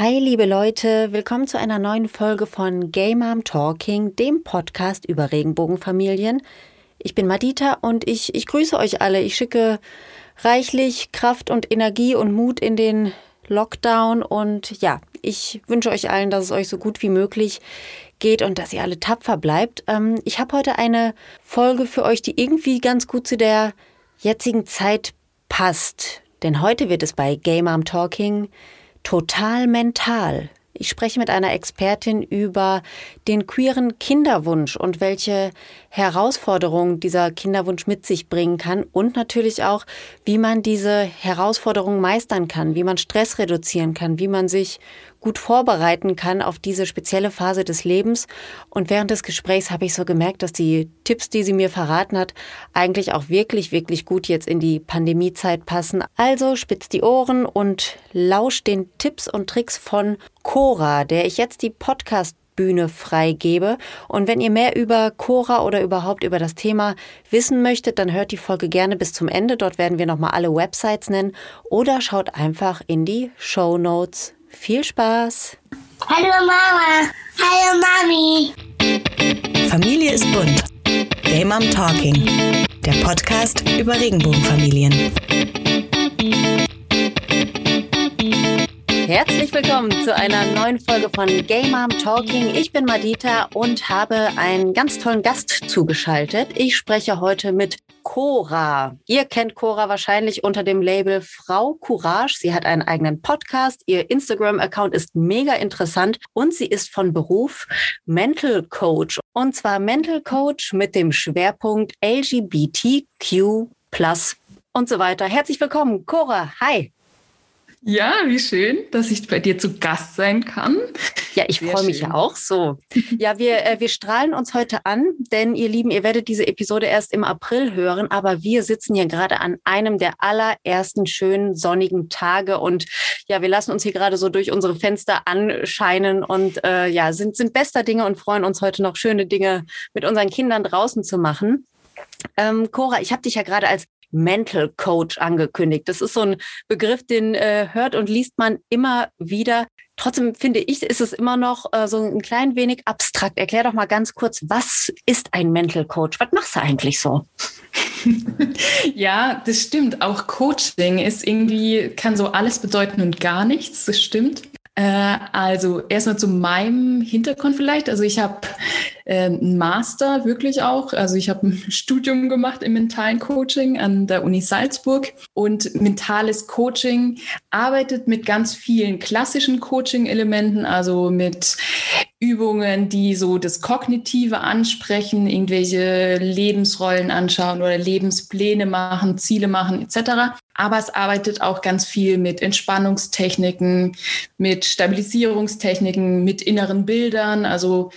Hi, liebe Leute, willkommen zu einer neuen Folge von Gay Mom Talking, dem Podcast über Regenbogenfamilien. Ich bin Madita und ich, ich grüße euch alle. Ich schicke reichlich Kraft und Energie und Mut in den Lockdown und ja, ich wünsche euch allen, dass es euch so gut wie möglich geht und dass ihr alle tapfer bleibt. Ähm, ich habe heute eine Folge für euch, die irgendwie ganz gut zu der jetzigen Zeit passt. Denn heute wird es bei Game Arm Talking total mental. Ich spreche mit einer Expertin über den queeren Kinderwunsch und welche Herausforderungen dieser Kinderwunsch mit sich bringen kann und natürlich auch, wie man diese Herausforderungen meistern kann, wie man Stress reduzieren kann, wie man sich gut vorbereiten kann auf diese spezielle Phase des Lebens. Und während des Gesprächs habe ich so gemerkt, dass die Tipps, die sie mir verraten hat, eigentlich auch wirklich, wirklich gut jetzt in die Pandemiezeit passen. Also spitzt die Ohren und lauscht den Tipps und Tricks von Cora, der ich jetzt die Podcast Bühne freigebe. Und wenn ihr mehr über Cora oder überhaupt über das Thema wissen möchtet, dann hört die Folge gerne bis zum Ende. Dort werden wir nochmal alle Websites nennen oder schaut einfach in die Show Notes. Viel Spaß! Hallo Mama! Hallo Mami! Familie ist bunt. Game Mom Talking. Der Podcast über Regenbogenfamilien. Herzlich willkommen zu einer neuen Folge von Game Mom Talking. Ich bin Madita und habe einen ganz tollen Gast zugeschaltet. Ich spreche heute mit Cora. Ihr kennt Cora wahrscheinlich unter dem Label Frau Courage. Sie hat einen eigenen Podcast. Ihr Instagram-Account ist mega interessant und sie ist von Beruf Mental Coach. Und zwar Mental Coach mit dem Schwerpunkt LGBTQ und so weiter. Herzlich willkommen, Cora. Hi. Ja, wie schön, dass ich bei dir zu Gast sein kann. Ja, ich freue mich ja auch so. Ja, wir, äh, wir strahlen uns heute an, denn ihr Lieben, ihr werdet diese Episode erst im April hören, aber wir sitzen hier gerade an einem der allerersten schönen sonnigen Tage und ja, wir lassen uns hier gerade so durch unsere Fenster anscheinen und äh, ja, sind, sind bester Dinge und freuen uns heute noch schöne Dinge mit unseren Kindern draußen zu machen. Ähm, Cora, ich habe dich ja gerade als Mental Coach angekündigt. Das ist so ein Begriff, den äh, hört und liest man immer wieder. Trotzdem finde ich, ist es immer noch äh, so ein klein wenig abstrakt. Erklär doch mal ganz kurz, was ist ein Mental Coach? Was machst du eigentlich so? ja, das stimmt. Auch Coaching ist irgendwie, kann so alles bedeuten und gar nichts. Das stimmt. Äh, also erstmal zu meinem Hintergrund vielleicht. Also ich habe einen Master wirklich auch. Also ich habe ein Studium gemacht im mentalen Coaching an der Uni Salzburg und mentales Coaching arbeitet mit ganz vielen klassischen Coaching-Elementen, also mit Übungen, die so das Kognitive ansprechen, irgendwelche Lebensrollen anschauen oder Lebenspläne machen, Ziele machen etc. Aber es arbeitet auch ganz viel mit Entspannungstechniken, mit Stabilisierungstechniken, mit inneren Bildern, also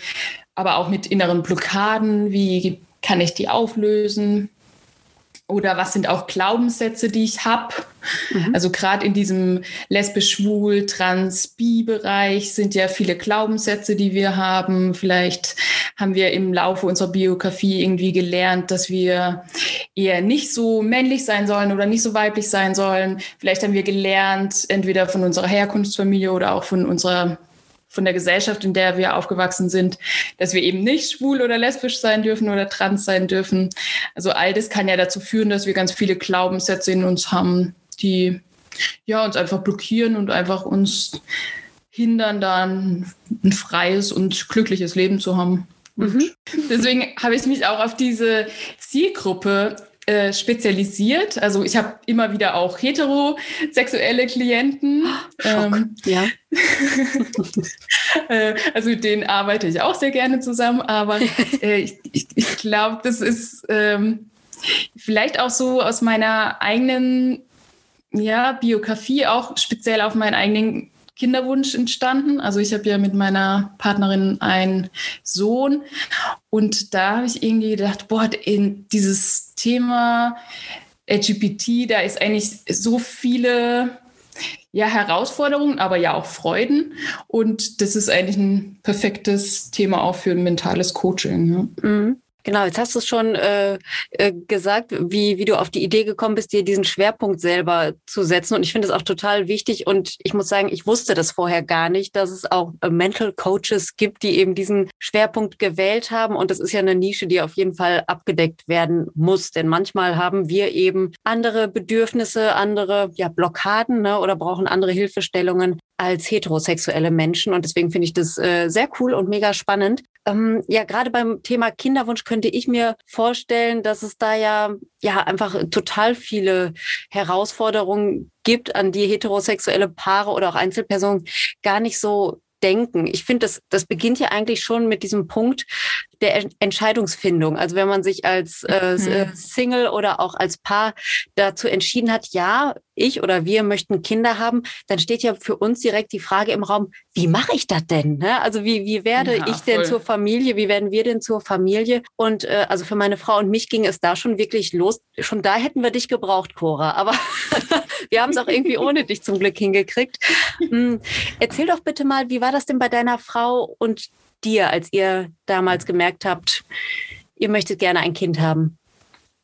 aber auch mit inneren Blockaden. Wie kann ich die auflösen? Oder was sind auch Glaubenssätze, die ich habe? Mhm. Also gerade in diesem lesbisch, schwul, trans, bi-Bereich sind ja viele Glaubenssätze, die wir haben. Vielleicht haben wir im Laufe unserer Biografie irgendwie gelernt, dass wir eher nicht so männlich sein sollen oder nicht so weiblich sein sollen. Vielleicht haben wir gelernt, entweder von unserer Herkunftsfamilie oder auch von unserer von der Gesellschaft, in der wir aufgewachsen sind, dass wir eben nicht schwul oder lesbisch sein dürfen oder trans sein dürfen. Also all das kann ja dazu führen, dass wir ganz viele Glaubenssätze in uns haben, die ja uns einfach blockieren und einfach uns hindern, dann ein freies und glückliches Leben zu haben. Mhm. Deswegen habe ich mich auch auf diese Zielgruppe äh, spezialisiert. Also ich habe immer wieder auch heterosexuelle Klienten. Ähm, ja. äh, also mit denen arbeite ich auch sehr gerne zusammen, aber äh, ich, ich, ich glaube, das ist ähm, vielleicht auch so aus meiner eigenen ja, Biografie, auch speziell auf meinen eigenen Kinderwunsch entstanden. Also ich habe ja mit meiner Partnerin einen Sohn und da habe ich irgendwie gedacht, boah, in Thema LGBT, da ist eigentlich so viele ja, Herausforderungen, aber ja auch Freuden. Und das ist eigentlich ein perfektes Thema auch für ein mentales Coaching. Ja. Mhm. Genau, jetzt hast du es schon äh, äh, gesagt, wie, wie du auf die Idee gekommen bist, dir diesen Schwerpunkt selber zu setzen. Und ich finde es auch total wichtig. Und ich muss sagen, ich wusste das vorher gar nicht, dass es auch äh, Mental Coaches gibt, die eben diesen Schwerpunkt gewählt haben. Und das ist ja eine Nische, die auf jeden Fall abgedeckt werden muss. Denn manchmal haben wir eben andere Bedürfnisse, andere ja, Blockaden ne, oder brauchen andere Hilfestellungen als heterosexuelle Menschen. Und deswegen finde ich das äh, sehr cool und mega spannend. Ähm, ja, gerade beim Thema Kinderwunsch könnte ich mir vorstellen, dass es da ja, ja einfach total viele Herausforderungen gibt, an die heterosexuelle Paare oder auch Einzelpersonen gar nicht so denken. Ich finde, das, das beginnt ja eigentlich schon mit diesem Punkt der Entscheidungsfindung. Also wenn man sich als äh, mhm. Äh, Single oder auch als Paar dazu entschieden hat, ja, ich oder wir möchten Kinder haben, dann steht ja für uns direkt die Frage im Raum, wie mache ich das denn? Ne? Also wie, wie werde ja, ich denn voll. zur Familie? Wie werden wir denn zur Familie? Und äh, also für meine Frau und mich ging es da schon wirklich los. Schon da hätten wir dich gebraucht, Cora. Aber wir haben es auch irgendwie ohne dich zum Glück hingekriegt. Hm, erzähl doch bitte mal, wie war das denn bei deiner Frau und dir, als ihr damals gemerkt habt, ihr möchtet gerne ein Kind haben?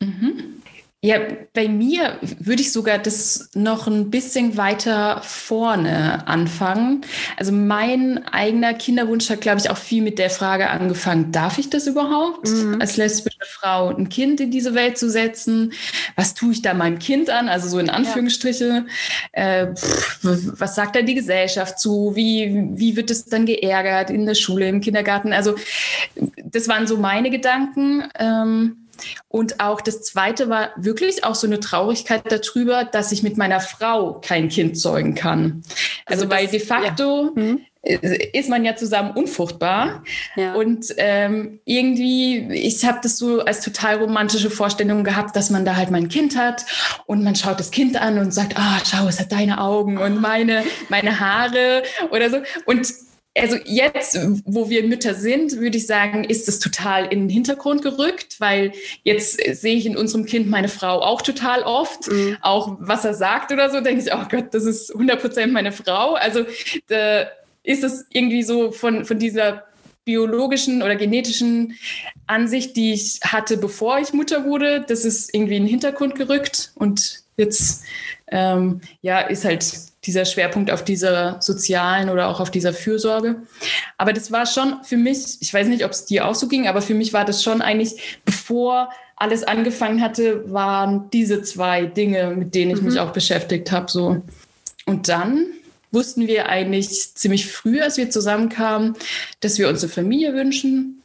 Mhm. Ja, bei mir würde ich sogar das noch ein bisschen weiter vorne anfangen. Also mein eigener Kinderwunsch hat, glaube ich, auch viel mit der Frage angefangen, darf ich das überhaupt mhm. als lesbische Frau, ein Kind in diese Welt zu setzen? Was tue ich da meinem Kind an? Also so in Anführungsstriche. Ja. Äh, was sagt da die Gesellschaft zu? Wie, wie wird es dann geärgert in der Schule, im Kindergarten? Also das waren so meine Gedanken. Ähm, und auch das Zweite war wirklich auch so eine Traurigkeit darüber, dass ich mit meiner Frau kein Kind zeugen kann. Also, also weil de facto ja. mhm. ist man ja zusammen unfruchtbar. Ja. Und ähm, irgendwie, ich habe das so als total romantische Vorstellung gehabt, dass man da halt mein Kind hat und man schaut das Kind an und sagt, ah, schau, es hat deine Augen und meine, meine Haare oder so. Und also jetzt, wo wir Mütter sind, würde ich sagen, ist es total in den Hintergrund gerückt, weil jetzt sehe ich in unserem Kind meine Frau auch total oft, mhm. auch was er sagt oder so, denke ich, oh Gott, das ist 100 Prozent meine Frau. Also da ist es irgendwie so von, von dieser biologischen oder genetischen Ansicht, die ich hatte, bevor ich Mutter wurde, das ist irgendwie in den Hintergrund gerückt und jetzt ähm, ja, ist halt dieser Schwerpunkt auf dieser sozialen oder auch auf dieser Fürsorge. Aber das war schon für mich, ich weiß nicht, ob es dir auch so ging, aber für mich war das schon eigentlich, bevor alles angefangen hatte, waren diese zwei Dinge, mit denen ich mhm. mich auch beschäftigt habe. So. Und dann wussten wir eigentlich ziemlich früh, als wir zusammenkamen, dass wir uns eine Familie wünschen.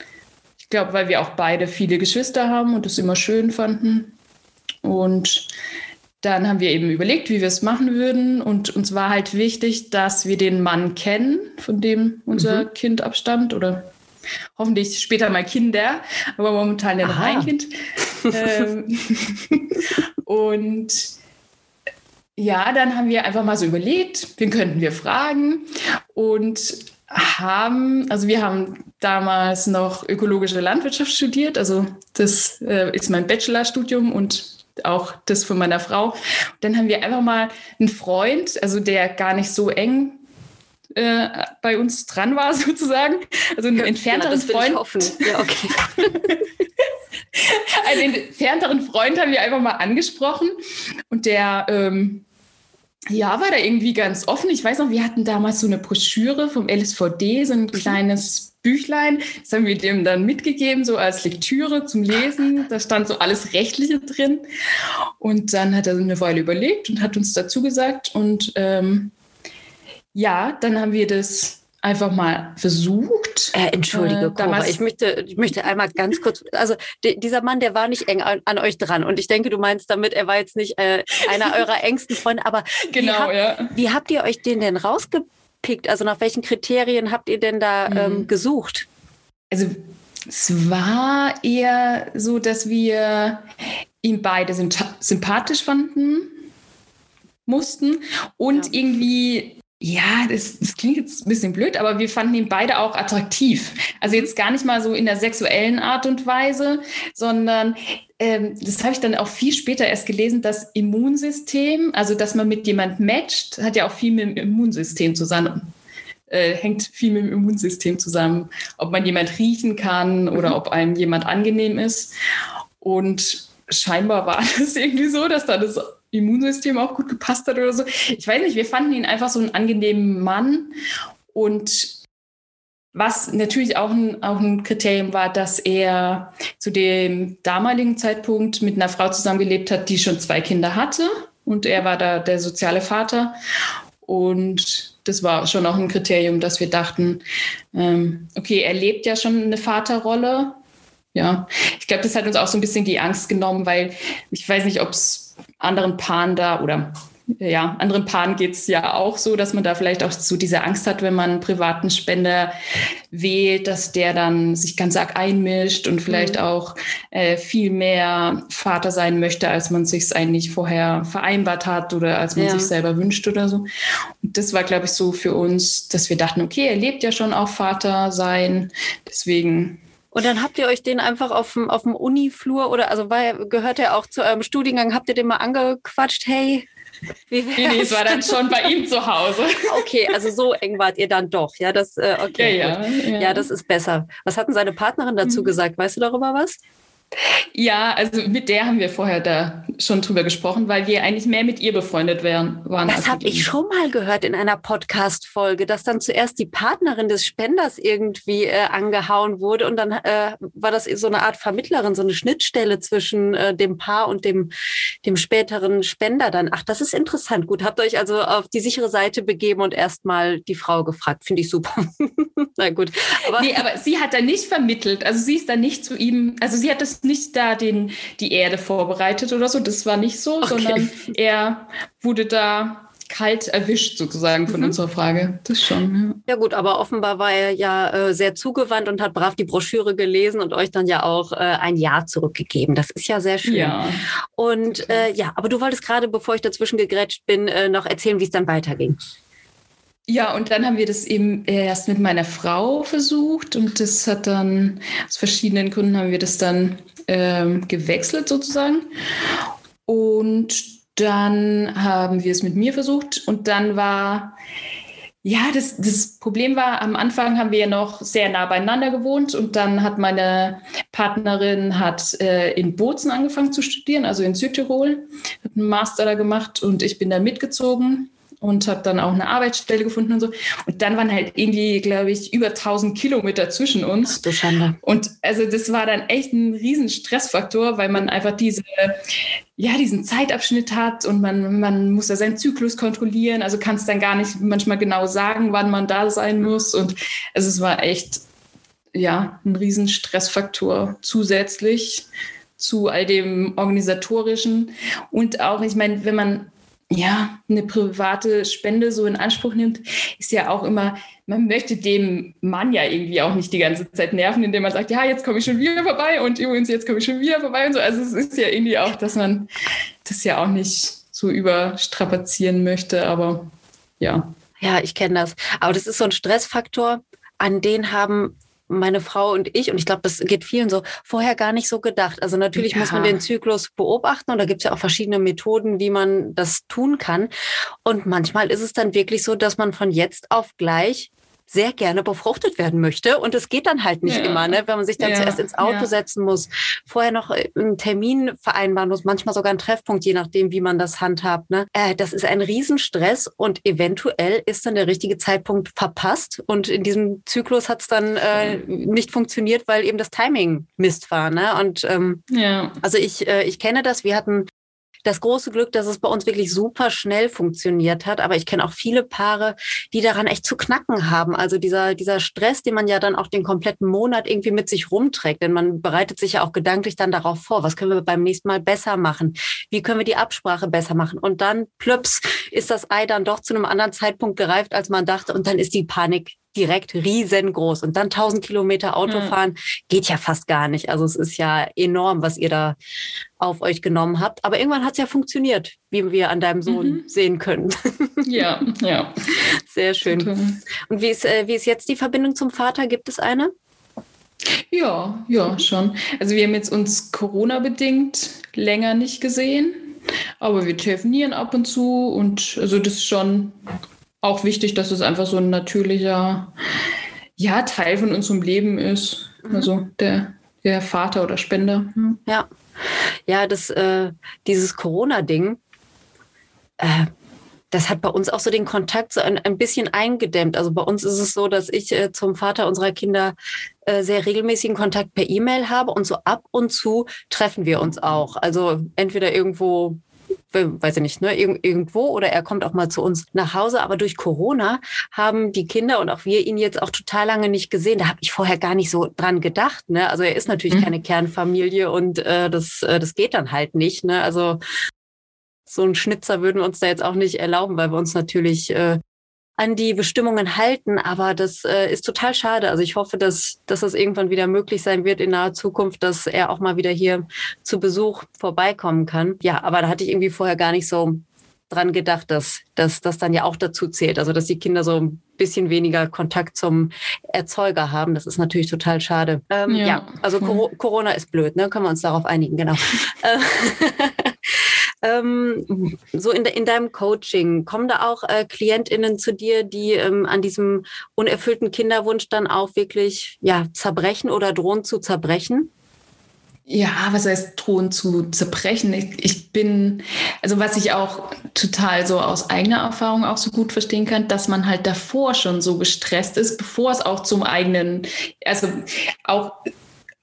Ich glaube, weil wir auch beide viele Geschwister haben und das immer schön fanden. Und dann haben wir eben überlegt, wie wir es machen würden. Und uns war halt wichtig, dass wir den Mann kennen, von dem unser mhm. Kind abstammt oder hoffentlich später mal Kinder, aber momentan ja noch ein Kind. ähm, und ja, dann haben wir einfach mal so überlegt, wen könnten wir fragen und haben, also wir haben damals noch ökologische Landwirtschaft studiert, also das äh, ist mein Bachelorstudium und auch das von meiner Frau. dann haben wir einfach mal einen Freund, also der gar nicht so eng äh, bei uns dran war, sozusagen. Also einen entfernteren ja, Freund. Ja, okay. einen entfernteren Freund haben wir einfach mal angesprochen. Und der ähm, ja, war da irgendwie ganz offen. Ich weiß noch, wir hatten damals so eine Broschüre vom LSVD, so ein mhm. kleines Büchlein. Das haben wir dem dann mitgegeben, so als Lektüre zum Lesen. Da stand so alles Rechtliche drin. Und dann hat er eine Weile überlegt und hat uns dazu gesagt. Und ähm, ja, dann haben wir das einfach mal versucht. Äh, Entschuldige, äh, Cora, ich möchte, ich möchte einmal ganz kurz, also dieser Mann, der war nicht eng an, an, euch dran und ich denke, du meinst damit, er war jetzt nicht äh, einer eurer engsten Freunde, aber genau, wie, hab, ja. wie habt ihr euch den denn rausgepickt? Rausgepickt? Also nach welchen Kriterien habt ihr denn da mhm. ähm, gesucht? Also es war eher so, dass wir ihn beide sympathisch fanden mussten und ja. irgendwie ja, das, das, klingt jetzt ein bisschen blöd, aber wir fanden ihn beide auch attraktiv. Also jetzt gar nicht mal so in der sexuellen Art und Weise, sondern ähm, das habe ich dann auch viel später erst gelesen, das Immunsystem, also dass man mit jemand matcht, hat ja auch viel mit dem Immunsystem zusammen äh, hängt viel mit dem Immunsystem zusammen. Ob man jemand riechen kann oder mhm. ob einem jemand angenehm ist. Und scheinbar war das irgendwie so, dass da das Immunsystem auch gut gepasst hat oder so. Ich weiß nicht, wir fanden ihn einfach so einen angenehmen Mann. Und was natürlich auch ein, auch ein Kriterium war, dass er zu dem damaligen Zeitpunkt mit einer Frau zusammengelebt hat, die schon zwei Kinder hatte. Und er war da der soziale Vater. Und das war schon auch ein Kriterium, dass wir dachten, ähm, okay, er lebt ja schon eine Vaterrolle. Ja, ich glaube, das hat uns auch so ein bisschen die Angst genommen, weil ich weiß nicht, ob es anderen Paaren da oder ja, anderen Paaren geht es ja auch so, dass man da vielleicht auch so diese Angst hat, wenn man einen privaten Spender wählt, dass der dann sich ganz arg einmischt und vielleicht mhm. auch äh, viel mehr Vater sein möchte, als man sich eigentlich vorher vereinbart hat oder als man ja. sich selber wünscht oder so. Und das war, glaube ich, so für uns, dass wir dachten, okay, er lebt ja schon auch Vater sein, deswegen und dann habt ihr euch den einfach auf dem, auf dem Uniflur oder also war, gehört er auch zu eurem Studiengang, habt ihr den mal angequatscht, hey, wie nee, nee, es war dann schon bei ihm zu Hause. Okay, also so eng wart ihr dann doch. Ja, das, äh, okay, ja, ja, ja, ja. das ist besser. Was hatten seine Partnerin dazu mhm. gesagt? Weißt du darüber was? Ja, also mit der haben wir vorher da schon drüber gesprochen, weil wir eigentlich mehr mit ihr befreundet wären, waren. Das habe ich schon mal gehört in einer Podcast-Folge, dass dann zuerst die Partnerin des Spenders irgendwie äh, angehauen wurde und dann äh, war das so eine Art Vermittlerin, so eine Schnittstelle zwischen äh, dem Paar und dem, dem späteren Spender dann. Ach, das ist interessant. Gut, habt euch also auf die sichere Seite begeben und erstmal die Frau gefragt. Finde ich super. Na gut. Aber, nee, aber sie hat da nicht vermittelt. Also sie ist da nicht zu ihm, also sie hat das nicht da den, die Erde vorbereitet oder so. Das war nicht so, okay. sondern er wurde da kalt erwischt sozusagen von mhm. unserer Frage. Das schon. Ja. ja. gut, aber offenbar war er ja äh, sehr zugewandt und hat brav die Broschüre gelesen und euch dann ja auch äh, ein Ja zurückgegeben. Das ist ja sehr schön. Ja. Und äh, ja, aber du wolltest gerade, bevor ich dazwischen gegrätscht bin, äh, noch erzählen, wie es dann weiterging. Ja, und dann haben wir das eben erst mit meiner Frau versucht und das hat dann aus verschiedenen Gründen haben wir das dann ähm, gewechselt sozusagen. Und dann haben wir es mit mir versucht und dann war, ja, das, das Problem war, am Anfang haben wir ja noch sehr nah beieinander gewohnt und dann hat meine Partnerin hat äh, in Bozen angefangen zu studieren, also in Südtirol, hat einen Master da gemacht und ich bin da mitgezogen und habe dann auch eine Arbeitsstelle gefunden und so. Und dann waren halt irgendwie, glaube ich, über 1000 Kilometer zwischen uns. Ach, Schande. Und also das war dann echt ein riesen Stressfaktor, weil man einfach diese, ja, diesen Zeitabschnitt hat und man, man muss da seinen Zyklus kontrollieren. Also kann es dann gar nicht manchmal genau sagen, wann man da sein muss. Und also es war echt, ja, ein riesen Stressfaktor zusätzlich zu all dem organisatorischen und auch, ich meine, wenn man ja, eine private Spende so in Anspruch nimmt, ist ja auch immer, man möchte dem Mann ja irgendwie auch nicht die ganze Zeit nerven, indem man sagt, ja, jetzt komme ich schon wieder vorbei und übrigens, jetzt komme ich schon wieder vorbei und so. Also es ist ja irgendwie auch, dass man das ja auch nicht so überstrapazieren möchte, aber ja. Ja, ich kenne das. Aber das ist so ein Stressfaktor, an den haben meine Frau und ich, und ich glaube, das geht vielen so, vorher gar nicht so gedacht. Also natürlich ja. muss man den Zyklus beobachten und da gibt es ja auch verschiedene Methoden, wie man das tun kann. Und manchmal ist es dann wirklich so, dass man von jetzt auf gleich sehr gerne befruchtet werden möchte. Und es geht dann halt nicht ja. immer, ne? wenn man sich dann ja. zuerst ins Auto ja. setzen muss, vorher noch äh, einen Termin vereinbaren muss, manchmal sogar einen Treffpunkt, je nachdem, wie man das handhabt. Ne? Äh, das ist ein Riesenstress und eventuell ist dann der richtige Zeitpunkt verpasst. Und in diesem Zyklus hat es dann äh, nicht funktioniert, weil eben das Timing Mist war. Ne? Und ähm, ja. also ich, äh, ich kenne das. Wir hatten das große Glück, dass es bei uns wirklich super schnell funktioniert hat. Aber ich kenne auch viele Paare, die daran echt zu knacken haben. Also dieser, dieser Stress, den man ja dann auch den kompletten Monat irgendwie mit sich rumträgt. Denn man bereitet sich ja auch gedanklich dann darauf vor, was können wir beim nächsten Mal besser machen? Wie können wir die Absprache besser machen? Und dann, plöps, ist das Ei dann doch zu einem anderen Zeitpunkt gereift, als man dachte. Und dann ist die Panik direkt riesengroß. Und dann 1000 Kilometer Auto fahren geht ja fast gar nicht. Also es ist ja enorm, was ihr da auf euch genommen habt. Aber irgendwann hat es ja funktioniert, wie wir an deinem Sohn mhm. sehen können. Ja, ja. Sehr schön. Und wie ist, äh, wie ist jetzt die Verbindung zum Vater? Gibt es eine? Ja, ja, schon. Also wir haben jetzt uns Corona-bedingt länger nicht gesehen, aber wir telefonieren ab und zu und also das ist schon auch wichtig, dass es einfach so ein natürlicher ja, Teil von unserem Leben ist. Mhm. Also der, der Vater oder Spender. Mhm. Ja. Ja, das, äh, dieses Corona-Ding, äh, das hat bei uns auch so den Kontakt so ein, ein bisschen eingedämmt. Also bei uns ist es so, dass ich äh, zum Vater unserer Kinder äh, sehr regelmäßigen Kontakt per E-Mail habe und so ab und zu treffen wir uns auch. Also entweder irgendwo weiß ich nicht, ne, irgendwo oder er kommt auch mal zu uns nach Hause. Aber durch Corona haben die Kinder und auch wir ihn jetzt auch total lange nicht gesehen. Da habe ich vorher gar nicht so dran gedacht. Ne? Also er ist natürlich mhm. keine Kernfamilie und äh, das, äh, das geht dann halt nicht. Ne? Also so ein Schnitzer würden wir uns da jetzt auch nicht erlauben, weil wir uns natürlich äh, an die Bestimmungen halten. Aber das äh, ist total schade. Also ich hoffe, dass, dass das irgendwann wieder möglich sein wird in naher Zukunft, dass er auch mal wieder hier zu Besuch vorbeikommen kann. Ja, aber da hatte ich irgendwie vorher gar nicht so dran gedacht, dass, dass das dann ja auch dazu zählt. Also dass die Kinder so ein bisschen weniger Kontakt zum Erzeuger haben. Das ist natürlich total schade. Ähm, ja. ja. also Corona ist blöd, ne? Können wir uns darauf einigen, genau. ähm, so in, de, in deinem Coaching, kommen da auch äh, KlientInnen zu dir, die ähm, an diesem unerfüllten Kinderwunsch dann auch wirklich ja, zerbrechen oder drohen zu zerbrechen? Ja, was heißt drohen zu zerbrechen? Ich, ich, bin, also was ich auch total so aus eigener Erfahrung auch so gut verstehen kann, dass man halt davor schon so gestresst ist, bevor es auch zum eigenen, also auch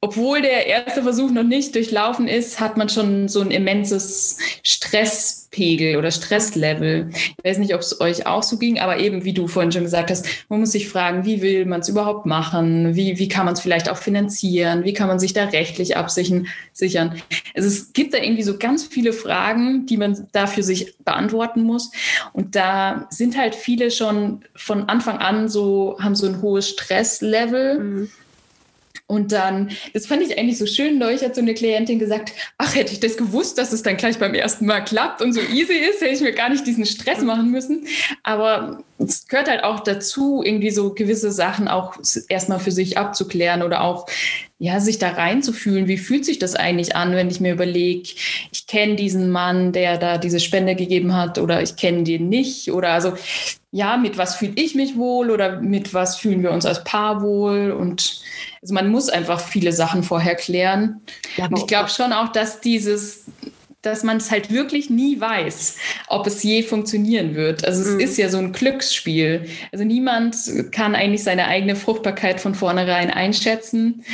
obwohl der erste Versuch noch nicht durchlaufen ist, hat man schon so ein immenses Stresspegel oder Stresslevel. Ich weiß nicht, ob es euch auch so ging, aber eben, wie du vorhin schon gesagt hast, man muss sich fragen, wie will man es überhaupt machen? Wie, wie kann man es vielleicht auch finanzieren? Wie kann man sich da rechtlich absichern? Sichern? Also es gibt da irgendwie so ganz viele Fragen, die man da für sich beantworten muss. Und da sind halt viele schon von Anfang an so, haben so ein hohes Stresslevel. Mhm und dann, das fand ich eigentlich so schön, neulich hat so eine Klientin gesagt, ach, hätte ich das gewusst, dass es dann gleich beim ersten Mal klappt und so easy ist, hätte ich mir gar nicht diesen Stress machen müssen. Aber es gehört halt auch dazu, irgendwie so gewisse Sachen auch erstmal für sich abzuklären oder auch ja, sich da reinzufühlen, wie fühlt sich das eigentlich an, wenn ich mir überlege, ich kenne diesen Mann, der da diese Spende gegeben hat oder ich kenne den nicht oder also ja, mit was fühle ich mich wohl oder mit was fühlen wir uns als Paar wohl und also man muss einfach viele Sachen vorher klären. Ja, und ich glaube schon auch, dass dieses, dass man es halt wirklich nie weiß, ob es je funktionieren wird. Also es mhm. ist ja so ein Glücksspiel. Also niemand kann eigentlich seine eigene Fruchtbarkeit von vornherein einschätzen.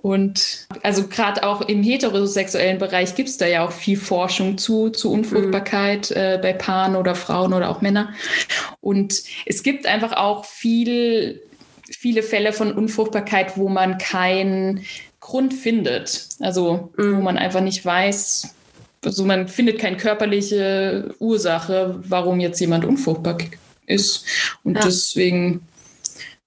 Und also gerade auch im heterosexuellen Bereich gibt es da ja auch viel Forschung zu, zu Unfruchtbarkeit mhm. äh, bei Paaren oder Frauen oder auch Männern. Und es gibt einfach auch viel, viele Fälle von Unfruchtbarkeit, wo man keinen Grund findet. Also mhm. wo man einfach nicht weiß, also man findet keine körperliche Ursache, warum jetzt jemand unfruchtbar ist. Und ja. deswegen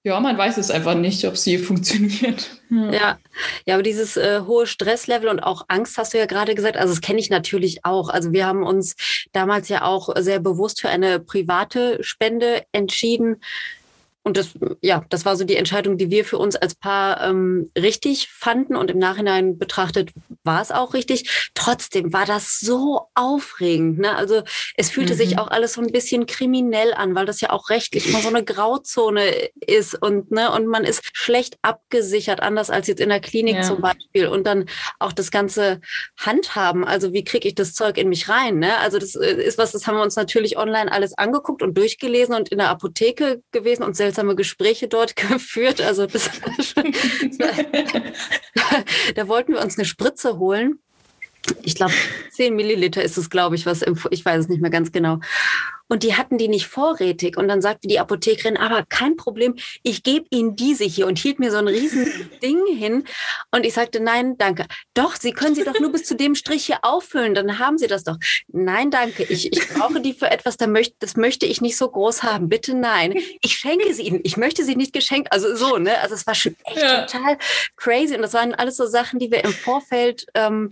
ja, man weiß es einfach nicht, ob sie funktioniert. Ja, ja, aber dieses äh, hohe Stresslevel und auch Angst hast du ja gerade gesagt. Also das kenne ich natürlich auch. Also wir haben uns damals ja auch sehr bewusst für eine private Spende entschieden und das, ja, das war so die Entscheidung, die wir für uns als Paar ähm, richtig fanden. Und im Nachhinein betrachtet war es auch richtig. Trotzdem war das so aufregend. Ne? Also es fühlte mhm. sich auch alles so ein bisschen kriminell an, weil das ja auch rechtlich immer so eine Grauzone ist und, ne, und man ist schlecht abgesichert, anders als jetzt in der Klinik ja. zum Beispiel. Und dann auch das ganze Handhaben. Also wie kriege ich das Zeug in mich rein? Ne? Also das äh, ist was, das haben wir uns natürlich online alles angeguckt und durchgelesen und in der Apotheke gewesen und selbst seltsame Gespräche dort geführt. Also das, da wollten wir uns eine Spritze holen. Ich glaube, 10 Milliliter ist es, glaube ich, was ich weiß es nicht mehr ganz genau. Und die hatten die nicht vorrätig. Und dann sagte die Apothekerin, aber kein Problem, ich gebe Ihnen diese hier und hielt mir so ein riesen Ding hin. Und ich sagte, nein, danke. Doch, Sie können sie doch nur bis zu dem Strich hier auffüllen, dann haben Sie das doch. Nein, danke. Ich, ich brauche die für etwas, da möchte, das möchte ich nicht so groß haben. Bitte nein. Ich schenke sie Ihnen. Ich möchte sie nicht geschenkt. Also so, ne? Also es war schon echt ja. total crazy. Und das waren alles so Sachen, die wir im Vorfeld ähm,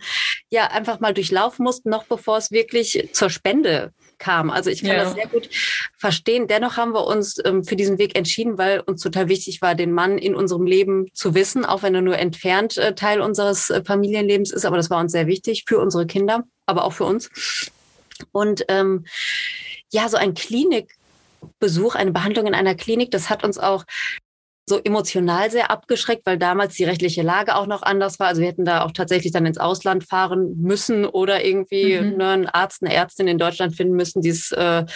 ja einfach mal durchlaufen mussten, noch bevor es wirklich zur Spende kam. Also ich kann ja. das sehr gut verstehen. Dennoch haben wir uns ähm, für diesen Weg entschieden, weil uns total wichtig war, den Mann in unserem Leben zu wissen, auch wenn er nur entfernt äh, Teil unseres äh, Familienlebens ist. Aber das war uns sehr wichtig für unsere Kinder, aber auch für uns. Und ähm, ja, so ein Klinik Besuch, eine Behandlung in einer Klinik. Das hat uns auch so emotional sehr abgeschreckt, weil damals die rechtliche Lage auch noch anders war. Also wir hätten da auch tatsächlich dann ins Ausland fahren müssen oder irgendwie mhm. ne, einen Arzt, eine Ärztin in Deutschland finden müssen, die es äh,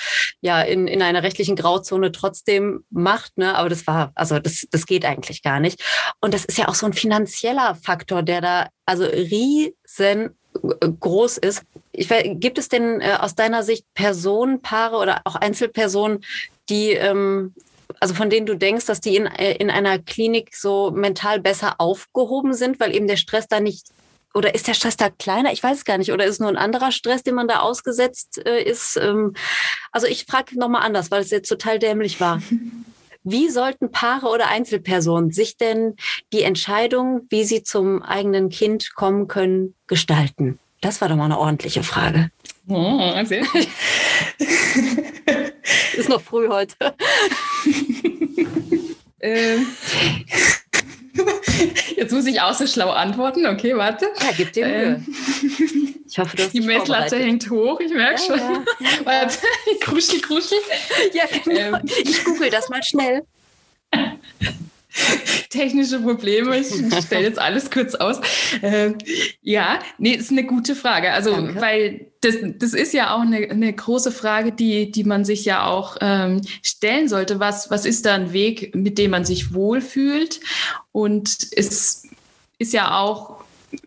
ja in, in einer rechtlichen Grauzone trotzdem macht. Ne? Aber das war, also das, das geht eigentlich gar nicht. Und das ist ja auch so ein finanzieller Faktor, der da also riesen groß ist. Ich, gibt es denn äh, aus deiner Sicht Personen, Paare oder auch Einzelpersonen, die ähm, also von denen du denkst, dass die in, äh, in einer Klinik so mental besser aufgehoben sind, weil eben der Stress da nicht oder ist der Stress da kleiner? Ich weiß es gar nicht. Oder ist es nur ein anderer Stress, den man da ausgesetzt äh, ist? Ähm, also ich frage nochmal anders, weil es jetzt total dämlich war. Wie sollten Paare oder Einzelpersonen sich denn die Entscheidung, wie sie zum eigenen Kind kommen können, gestalten? Das war doch mal eine ordentliche Frage. Oh, sehr. Ist noch früh heute. ähm. Jetzt muss ich auch so schlau antworten. Okay, warte. Ja, gib dir Mühe. Ähm. Ich hoffe, du hast Die Messlatte hängt hoch, ich merke ja, schon. Ja. Warte, kruschel, kruschel. Ja, genau. Ähm. Ich google das mal schnell. technische Probleme. Ich stelle jetzt alles kurz aus. Äh, ja, nee, ist eine gute Frage. Also, Danke. weil das, das ist ja auch eine, eine große Frage, die, die man sich ja auch ähm, stellen sollte. Was, was ist da ein Weg, mit dem man sich wohlfühlt? Und es ist ja auch,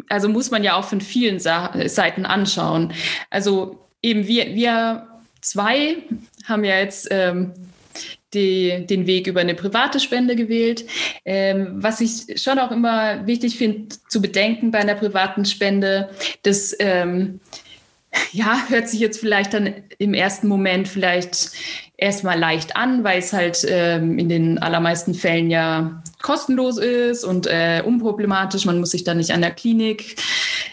also muss man ja auch von vielen Sa Seiten anschauen. Also eben wir, wir zwei haben ja jetzt ähm, die, den Weg über eine private Spende gewählt. Ähm, was ich schon auch immer wichtig finde zu bedenken bei einer privaten Spende, dass ähm, ja, hört sich jetzt vielleicht dann im ersten Moment vielleicht erstmal leicht an, weil es halt ähm, in den allermeisten Fällen ja kostenlos ist und äh, unproblematisch. Man muss sich dann nicht an der Klinik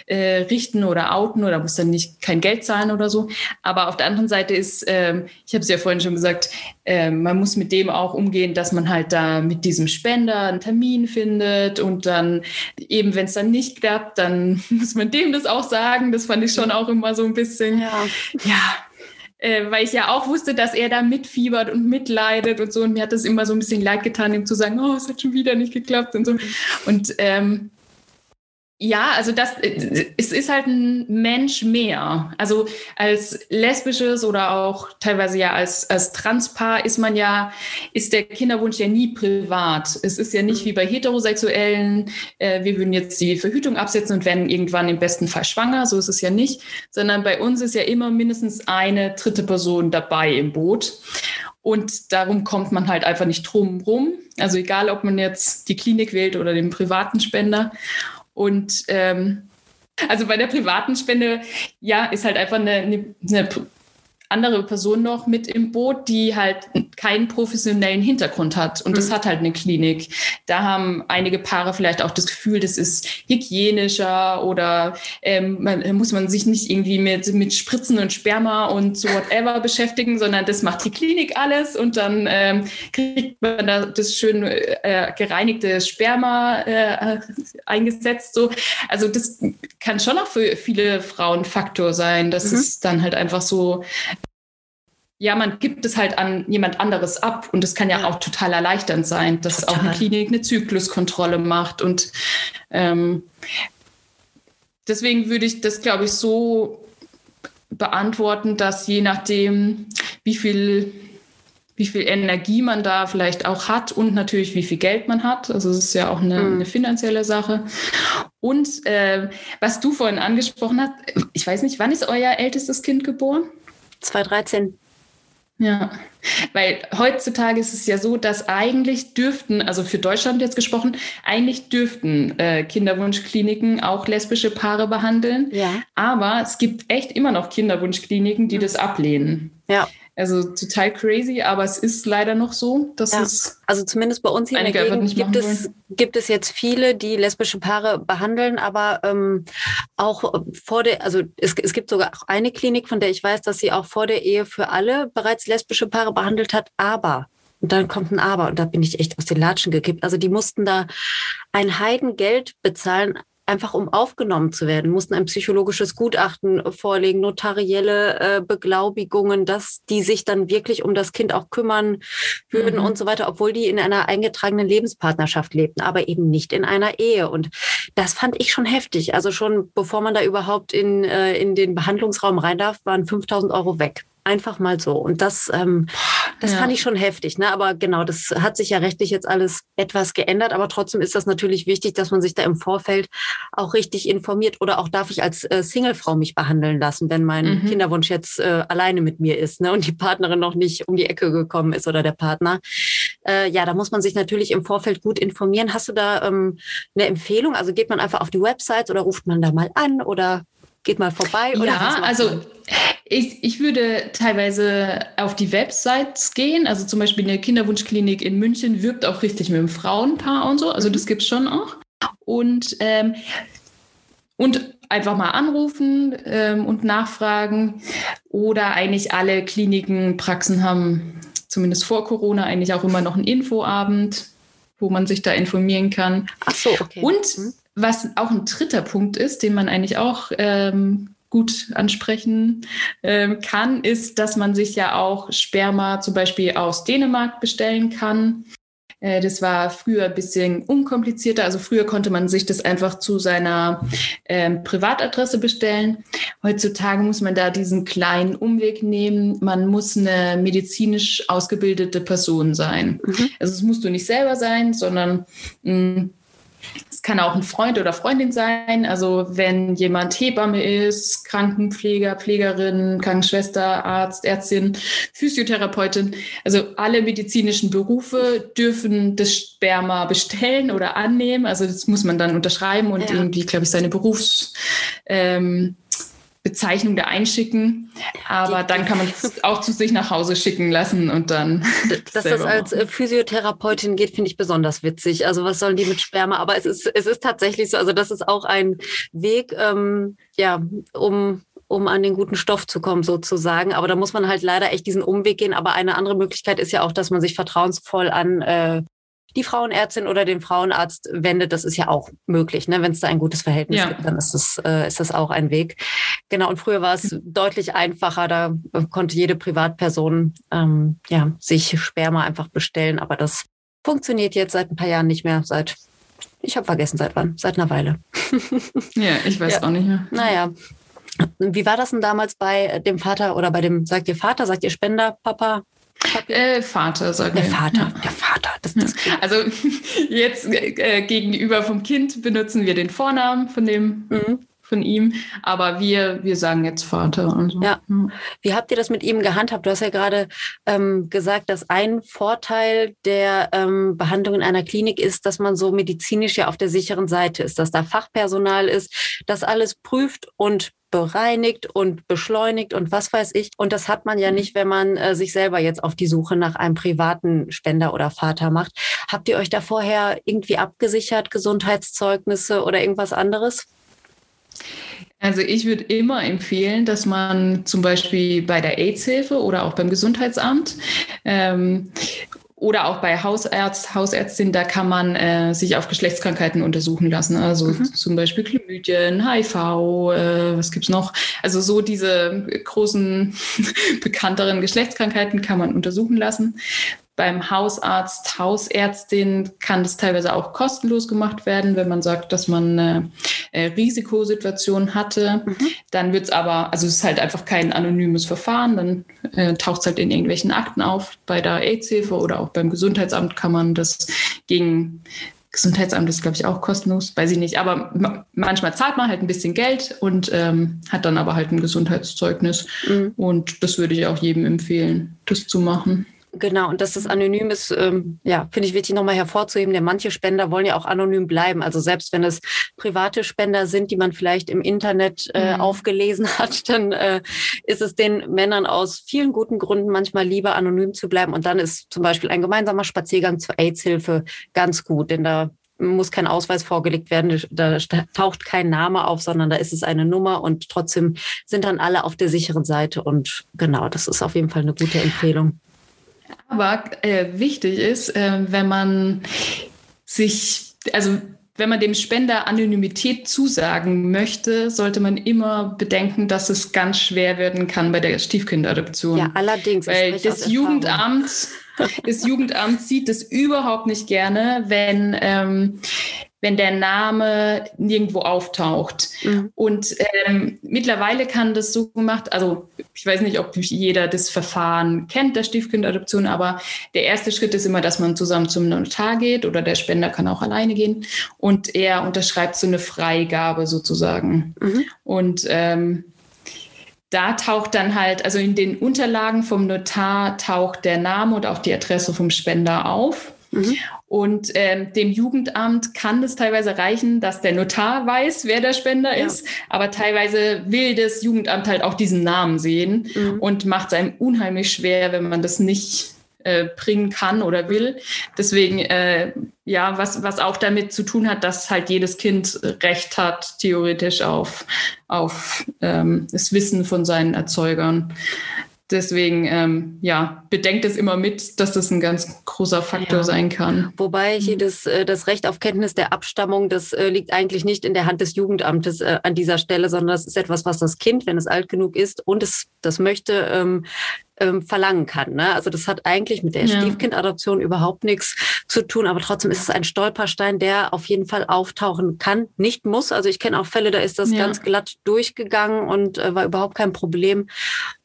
äh, richten oder outen oder muss dann nicht kein Geld zahlen oder so. Aber auf der anderen Seite ist, ähm, ich habe es ja vorhin schon gesagt, äh, man muss mit dem auch umgehen, dass man halt da mit diesem Spender einen Termin findet und dann eben, wenn es dann nicht klappt, dann muss man dem das auch sagen. Das fand ich schon auch immer so ein bisschen, ja, ja äh, weil ich ja auch wusste, dass er da mitfiebert und mitleidet und so. Und mir hat das immer so ein bisschen leid getan, ihm zu sagen, oh, es hat schon wieder nicht geklappt und so. Und ähm, ja, also das, äh, es ist halt ein Mensch mehr. Also als lesbisches oder auch teilweise ja als, als Transpaar ist man ja, ist der Kinderwunsch ja nie privat. Es ist ja nicht wie bei Heterosexuellen, äh, wir würden jetzt die Verhütung absetzen und werden irgendwann im besten Fall schwanger. So ist es ja nicht. Sondern bei uns ist ja immer mindestens eine dritte Person dabei im Boot. Und darum kommt man halt einfach nicht drum rum. Also egal, ob man jetzt die Klinik wählt oder den privaten Spender. Und ähm, also bei der privaten Spende, ja, ist halt einfach eine, eine, eine andere Person noch mit im Boot, die halt keinen professionellen Hintergrund hat. Und das mhm. hat halt eine Klinik. Da haben einige Paare vielleicht auch das Gefühl, das ist hygienischer oder ähm, man, muss man sich nicht irgendwie mit, mit Spritzen und Sperma und so whatever beschäftigen, sondern das macht die Klinik alles und dann ähm, kriegt man da das schön äh, gereinigte Sperma äh, eingesetzt. So. Also das kann schon auch für viele Frauen Faktor sein, dass mhm. es dann halt einfach so ja, man gibt es halt an jemand anderes ab und das kann ja, ja. auch total erleichternd sein, dass total. auch eine Klinik eine Zykluskontrolle macht und ähm, deswegen würde ich das, glaube ich, so beantworten, dass je nachdem, wie viel wie viel Energie man da vielleicht auch hat und natürlich wie viel Geld man hat. Also es ist ja auch eine, mhm. eine finanzielle Sache. Und äh, was du vorhin angesprochen hast, ich weiß nicht, wann ist euer ältestes Kind geboren? 2013. Ja, weil heutzutage ist es ja so, dass eigentlich dürften, also für Deutschland jetzt gesprochen, eigentlich dürften äh, Kinderwunschkliniken auch lesbische Paare behandeln. Ja. Aber es gibt echt immer noch Kinderwunschkliniken, die das ablehnen. Ja. Also total crazy, aber es ist leider noch so, dass ja. es. Also zumindest bei uns hier in der Gegend gibt es, gibt es jetzt viele, die lesbische Paare behandeln, aber ähm, auch vor der, also es, es gibt sogar auch eine Klinik, von der ich weiß, dass sie auch vor der Ehe für alle bereits lesbische Paare behandelt hat, aber und dann kommt ein Aber und da bin ich echt aus den Latschen gekippt. Also die mussten da ein Heidengeld bezahlen einfach um aufgenommen zu werden, mussten ein psychologisches Gutachten vorlegen, notarielle äh, Beglaubigungen, dass die sich dann wirklich um das Kind auch kümmern würden mhm. und so weiter, obwohl die in einer eingetragenen Lebenspartnerschaft lebten, aber eben nicht in einer Ehe. Und das fand ich schon heftig. Also schon bevor man da überhaupt in, äh, in den Behandlungsraum rein darf, waren 5000 Euro weg. Einfach mal so. Und das, ähm, das ja. fand ich schon heftig. Ne? Aber genau, das hat sich ja rechtlich jetzt alles etwas geändert. Aber trotzdem ist das natürlich wichtig, dass man sich da im Vorfeld auch richtig informiert. Oder auch darf ich als äh, Singlefrau mich behandeln lassen, wenn mein mhm. Kinderwunsch jetzt äh, alleine mit mir ist ne? und die Partnerin noch nicht um die Ecke gekommen ist oder der Partner. Äh, ja, da muss man sich natürlich im Vorfeld gut informieren. Hast du da ähm, eine Empfehlung? Also geht man einfach auf die Website oder ruft man da mal an oder geht mal vorbei? Oder ja, also ich, ich würde teilweise auf die Websites gehen. Also zum Beispiel eine Kinderwunschklinik in München wirbt auch richtig mit dem Frauenpaar und so. Also das gibt es schon auch. Und, ähm, und einfach mal anrufen ähm, und nachfragen. Oder eigentlich alle Kliniken, Praxen haben zumindest vor Corona eigentlich auch immer noch einen Infoabend, wo man sich da informieren kann. Ach so, okay. Und mhm. was auch ein dritter Punkt ist, den man eigentlich auch ähm, gut ansprechen ähm, kann, ist, dass man sich ja auch Sperma zum Beispiel aus Dänemark bestellen kann. Äh, das war früher ein bisschen unkomplizierter. Also früher konnte man sich das einfach zu seiner ähm, Privatadresse bestellen. Heutzutage muss man da diesen kleinen Umweg nehmen. Man muss eine medizinisch ausgebildete Person sein. Mhm. Also es musst du nicht selber sein, sondern mh, mm, kann auch ein Freund oder Freundin sein. Also wenn jemand Hebamme ist, Krankenpfleger, Pflegerin, Krankenschwester, Arzt, Ärztin, Physiotherapeutin. Also alle medizinischen Berufe dürfen das Sperma bestellen oder annehmen. Also das muss man dann unterschreiben und ja. irgendwie, glaube ich, seine Berufs... Ähm, Bezeichnung da einschicken, aber die, dann kann man es auch zu sich nach Hause schicken lassen und dann. Dass das als. Äh, Physiotherapeutin geht, finde ich besonders witzig. Also was sollen die mit Sperma? Aber es ist, es ist tatsächlich so, also das ist auch ein Weg, ähm, ja, um um an den guten Stoff zu kommen, sozusagen. Aber da muss man halt leider echt diesen Umweg gehen. Aber eine andere Möglichkeit ist ja auch, dass man sich vertrauensvoll an äh, die Frauenärztin oder den Frauenarzt wendet, das ist ja auch möglich. Ne? Wenn es da ein gutes Verhältnis ja. gibt, dann ist das, äh, ist das auch ein Weg. Genau, und früher war es deutlich einfacher. Da konnte jede Privatperson ähm, ja, sich Sperma einfach bestellen. Aber das funktioniert jetzt seit ein paar Jahren nicht mehr. Seit, ich habe vergessen, seit wann. Seit einer Weile. ja, ich weiß ja. auch nicht mehr. Naja. Wie war das denn damals bei dem Vater oder bei dem, sagt ihr Vater, sagt ihr Spender, Papa? Äh, Vater, sagen. Der Vater, ja. der Vater. Das, das also jetzt äh, gegenüber vom Kind benutzen wir den Vornamen von dem mhm. Von ihm, aber wir wir sagen jetzt Vater. Und so. ja. Wie habt ihr das mit ihm gehandhabt? Du hast ja gerade ähm, gesagt, dass ein Vorteil der ähm, Behandlung in einer Klinik ist, dass man so medizinisch ja auf der sicheren Seite ist, dass da Fachpersonal ist, das alles prüft und bereinigt und beschleunigt und was weiß ich. Und das hat man ja mhm. nicht, wenn man äh, sich selber jetzt auf die Suche nach einem privaten Spender oder Vater macht. Habt ihr euch da vorher irgendwie abgesichert, Gesundheitszeugnisse oder irgendwas anderes? Also ich würde immer empfehlen, dass man zum Beispiel bei der AIDS-Hilfe oder auch beim Gesundheitsamt ähm, oder auch bei Hausärzt, Hausärztin, da kann man äh, sich auf Geschlechtskrankheiten untersuchen lassen. Also mhm. zum Beispiel Chlamydien, HIV, äh, was gibt's noch? Also so diese großen, bekannteren Geschlechtskrankheiten kann man untersuchen lassen beim Hausarzt, Hausärztin kann das teilweise auch kostenlos gemacht werden, wenn man sagt, dass man eine äh, Risikosituation hatte. Mhm. Dann wird es aber, also es ist halt einfach kein anonymes Verfahren, dann äh, taucht es halt in irgendwelchen Akten auf. Bei der AIDS-Hilfe oder auch beim Gesundheitsamt kann man das gegen Gesundheitsamt ist, glaube ich, auch kostenlos, weiß ich nicht. Aber manchmal zahlt man halt ein bisschen Geld und ähm, hat dann aber halt ein Gesundheitszeugnis. Mhm. Und das würde ich auch jedem empfehlen, das zu machen. Genau, und dass das anonym ist, ähm, ja, finde ich wichtig nochmal hervorzuheben, denn manche Spender wollen ja auch anonym bleiben. Also selbst wenn es private Spender sind, die man vielleicht im Internet äh, mhm. aufgelesen hat, dann äh, ist es den Männern aus vielen guten Gründen manchmal lieber anonym zu bleiben. Und dann ist zum Beispiel ein gemeinsamer Spaziergang zur AIDS-Hilfe ganz gut, denn da muss kein Ausweis vorgelegt werden, da taucht kein Name auf, sondern da ist es eine Nummer und trotzdem sind dann alle auf der sicheren Seite. Und genau, das ist auf jeden Fall eine gute Empfehlung. Aber äh, wichtig ist, äh, wenn man sich, also wenn man dem Spender Anonymität zusagen möchte, sollte man immer bedenken, dass es ganz schwer werden kann bei der Stiefkindadoption. Ja, allerdings. Weil das Jugendamt, das Jugendamt sieht es überhaupt nicht gerne, wenn ähm, wenn der Name nirgendwo auftaucht. Mhm. Und ähm, mittlerweile kann das so gemacht, also ich weiß nicht, ob jeder das Verfahren kennt, der Stiefkindadoption, aber der erste Schritt ist immer, dass man zusammen zum Notar geht oder der Spender kann auch alleine gehen und er unterschreibt so eine Freigabe sozusagen. Mhm. Und ähm, da taucht dann halt, also in den Unterlagen vom Notar taucht der Name und auch die Adresse vom Spender auf. Mhm. Und ähm, dem Jugendamt kann es teilweise reichen, dass der Notar weiß, wer der Spender ja. ist, aber teilweise will das Jugendamt halt auch diesen Namen sehen mhm. und macht es einem unheimlich schwer, wenn man das nicht äh, bringen kann oder will. Deswegen, äh, ja, was, was auch damit zu tun hat, dass halt jedes Kind Recht hat, theoretisch auf, auf ähm, das Wissen von seinen Erzeugern. Deswegen, ähm, ja, bedenkt es immer mit, dass das ein ganz großer Faktor ja. sein kann. Wobei hier mhm. das, äh, das Recht auf Kenntnis der Abstammung, das äh, liegt eigentlich nicht in der Hand des Jugendamtes äh, an dieser Stelle, sondern das ist etwas, was das Kind, wenn es alt genug ist und es das möchte, ähm, ähm, verlangen kann. Ne? Also das hat eigentlich mit der ja. Stiefkindadoption überhaupt nichts zu tun, aber trotzdem ist es ein Stolperstein, der auf jeden Fall auftauchen kann, nicht muss. Also ich kenne auch Fälle, da ist das ja. ganz glatt durchgegangen und äh, war überhaupt kein Problem.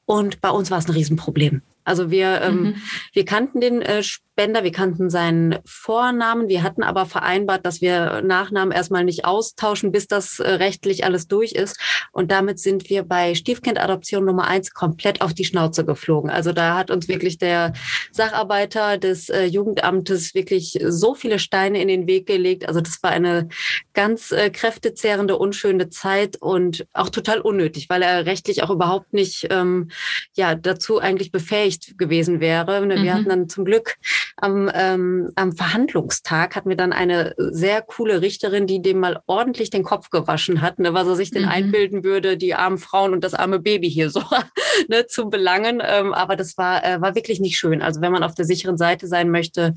Und bei uns war es ein Riesenproblem. Also wir, ähm, mhm. wir kannten den äh, Spender, wir kannten seinen Vornamen, wir hatten aber vereinbart, dass wir Nachnamen erstmal nicht austauschen, bis das äh, rechtlich alles durch ist. Und damit sind wir bei Stiefkindadoption Nummer eins komplett auf die Schnauze geflogen. Also da hat uns wirklich der Sacharbeiter des äh, Jugendamtes wirklich so viele Steine in den Weg gelegt. Also das war eine ganz äh, kräftezehrende, unschöne Zeit und auch total unnötig, weil er rechtlich auch überhaupt nicht ähm, ja dazu eigentlich befähigt gewesen wäre. Wir mhm. hatten dann zum Glück am, ähm, am Verhandlungstag hatten wir dann eine sehr coole Richterin, die dem mal ordentlich den Kopf gewaschen hat, ne, was er sich denn mhm. einbilden würde, die armen Frauen und das arme Baby hier so ne, zu belangen. Ähm, aber das war, äh, war wirklich nicht schön. Also wenn man auf der sicheren Seite sein möchte,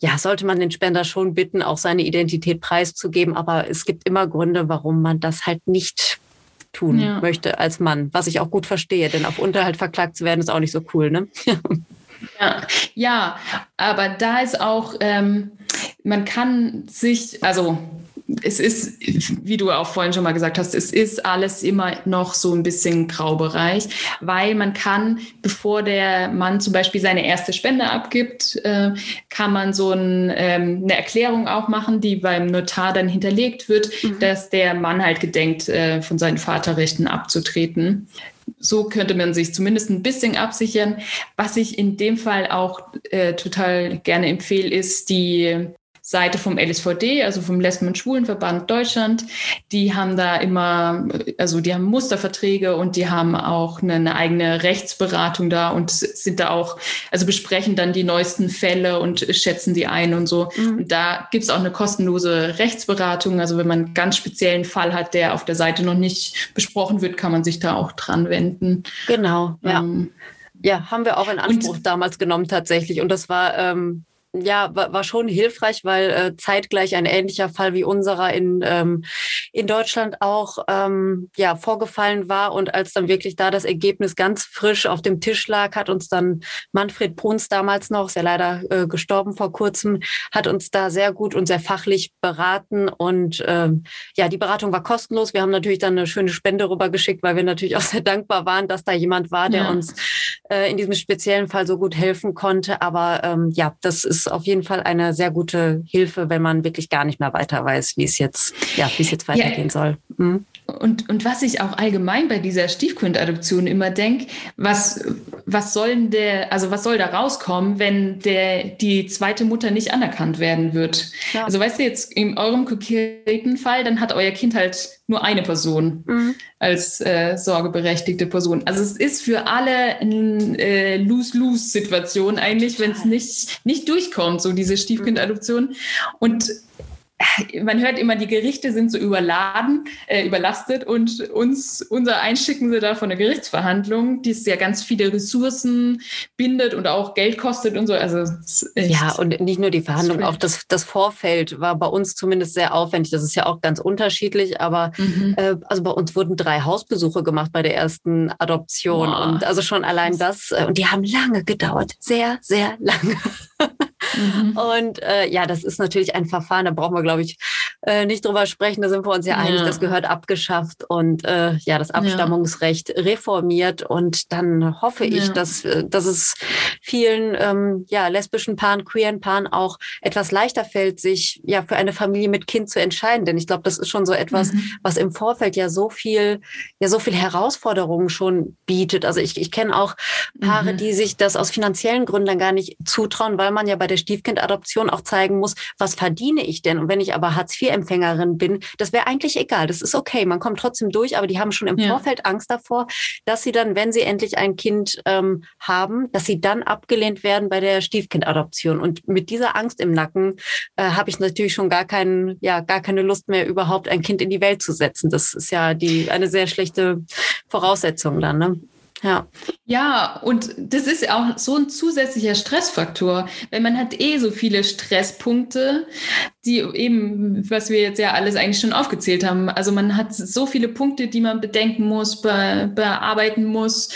ja, sollte man den Spender schon bitten, auch seine Identität preiszugeben. Aber es gibt immer Gründe, warum man das halt nicht tun ja. möchte als Mann, was ich auch gut verstehe, denn auf Unterhalt verklagt zu werden ist auch nicht so cool, ne? Ja, ja aber da ist auch, ähm, man kann sich, also es ist, wie du auch vorhin schon mal gesagt hast, es ist alles immer noch so ein bisschen Graubereich, weil man kann, bevor der Mann zum Beispiel seine erste Spende abgibt, äh, kann man so ein, ähm, eine Erklärung auch machen, die beim Notar dann hinterlegt wird, mhm. dass der Mann halt gedenkt, äh, von seinen Vaterrechten abzutreten so könnte man sich zumindest ein bisschen absichern. Was ich in dem Fall auch äh, total gerne empfehle, ist die Seite vom LSVD, also vom Lesben- und Schwulenverband Deutschland. Die haben da immer, also die haben Musterverträge und die haben auch eine, eine eigene Rechtsberatung da und sind da auch, also besprechen dann die neuesten Fälle und schätzen die ein und so. Mhm. Und da gibt es auch eine kostenlose Rechtsberatung. Also wenn man einen ganz speziellen Fall hat, der auf der Seite noch nicht besprochen wird, kann man sich da auch dran wenden. Genau, ja. Ähm, ja, haben wir auch in Anspruch damals genommen tatsächlich. Und das war ähm, ja, war, war schon hilfreich, weil äh, zeitgleich ein ähnlicher Fall wie unserer in, ähm, in Deutschland auch ähm, ja, vorgefallen war. Und als dann wirklich da das Ergebnis ganz frisch auf dem Tisch lag, hat uns dann Manfred Bruns damals noch, ist ja leider äh, gestorben vor kurzem, hat uns da sehr gut und sehr fachlich beraten. Und ähm, ja, die Beratung war kostenlos. Wir haben natürlich dann eine schöne Spende rübergeschickt, weil wir natürlich auch sehr dankbar waren, dass da jemand war, der ja. uns äh, in diesem speziellen Fall so gut helfen konnte. Aber ähm, ja, das ist auf jeden Fall eine sehr gute Hilfe, wenn man wirklich gar nicht mehr weiter weiß, wie es jetzt, ja, wie es jetzt weitergehen ja. soll. Mhm. Und, und was ich auch allgemein bei dieser Stiefkindadoption immer denke, was, was soll der, also was soll da rauskommen, wenn der, die zweite Mutter nicht anerkannt werden wird? Ja. Also weißt du jetzt, in eurem konkreten Fall, dann hat euer Kind halt nur eine Person mhm. als äh, sorgeberechtigte Person. Also es ist für alle eine äh, Lose-Lose-Situation eigentlich, wenn es nicht, nicht durchkommt, so diese Stiefkindadoption. Und man hört immer, die Gerichte sind so überladen, äh, überlastet und uns, unser Einschicken sie da von der Gerichtsverhandlung, die es ja ganz viele Ressourcen bindet und auch Geld kostet und so. Also ja, und nicht nur die Verhandlung, auch das, das Vorfeld war bei uns zumindest sehr aufwendig. Das ist ja auch ganz unterschiedlich, aber mhm. äh, also bei uns wurden drei Hausbesuche gemacht bei der ersten Adoption wow. und also schon allein das äh, und die haben lange gedauert, sehr, sehr lange. Mhm. Und äh, ja, das ist natürlich ein Verfahren, da brauchen wir, glaube ich, äh, nicht drüber sprechen. Da sind wir uns ja, ja. einig, das gehört abgeschafft und äh, ja, das Abstammungsrecht ja. reformiert. Und dann hoffe ich, ja. dass, äh, dass es vielen ähm, ja, lesbischen Paaren, queeren Paaren auch etwas leichter fällt, sich ja für eine Familie mit Kind zu entscheiden. Denn ich glaube, das ist schon so etwas, mhm. was im Vorfeld ja so viel, ja so viel Herausforderungen schon bietet. Also ich, ich kenne auch Paare, mhm. die sich das aus finanziellen Gründen dann gar nicht zutrauen, weil man ja bei der Stiefkindadoption auch zeigen muss, was verdiene ich denn? Und wenn ich aber Hartz-IV-Empfängerin bin, das wäre eigentlich egal. Das ist okay. Man kommt trotzdem durch, aber die haben schon im ja. Vorfeld Angst davor, dass sie dann, wenn sie endlich ein Kind ähm, haben, dass sie dann abgelehnt werden bei der Stiefkindadoption. Und mit dieser Angst im Nacken äh, habe ich natürlich schon gar keinen, ja, gar keine Lust mehr, überhaupt ein Kind in die Welt zu setzen. Das ist ja die eine sehr schlechte Voraussetzung dann. Ne? Ja. Ja, und das ist auch so ein zusätzlicher Stressfaktor, weil man hat eh so viele Stresspunkte, die eben, was wir jetzt ja alles eigentlich schon aufgezählt haben. Also man hat so viele Punkte, die man bedenken muss, be bearbeiten muss.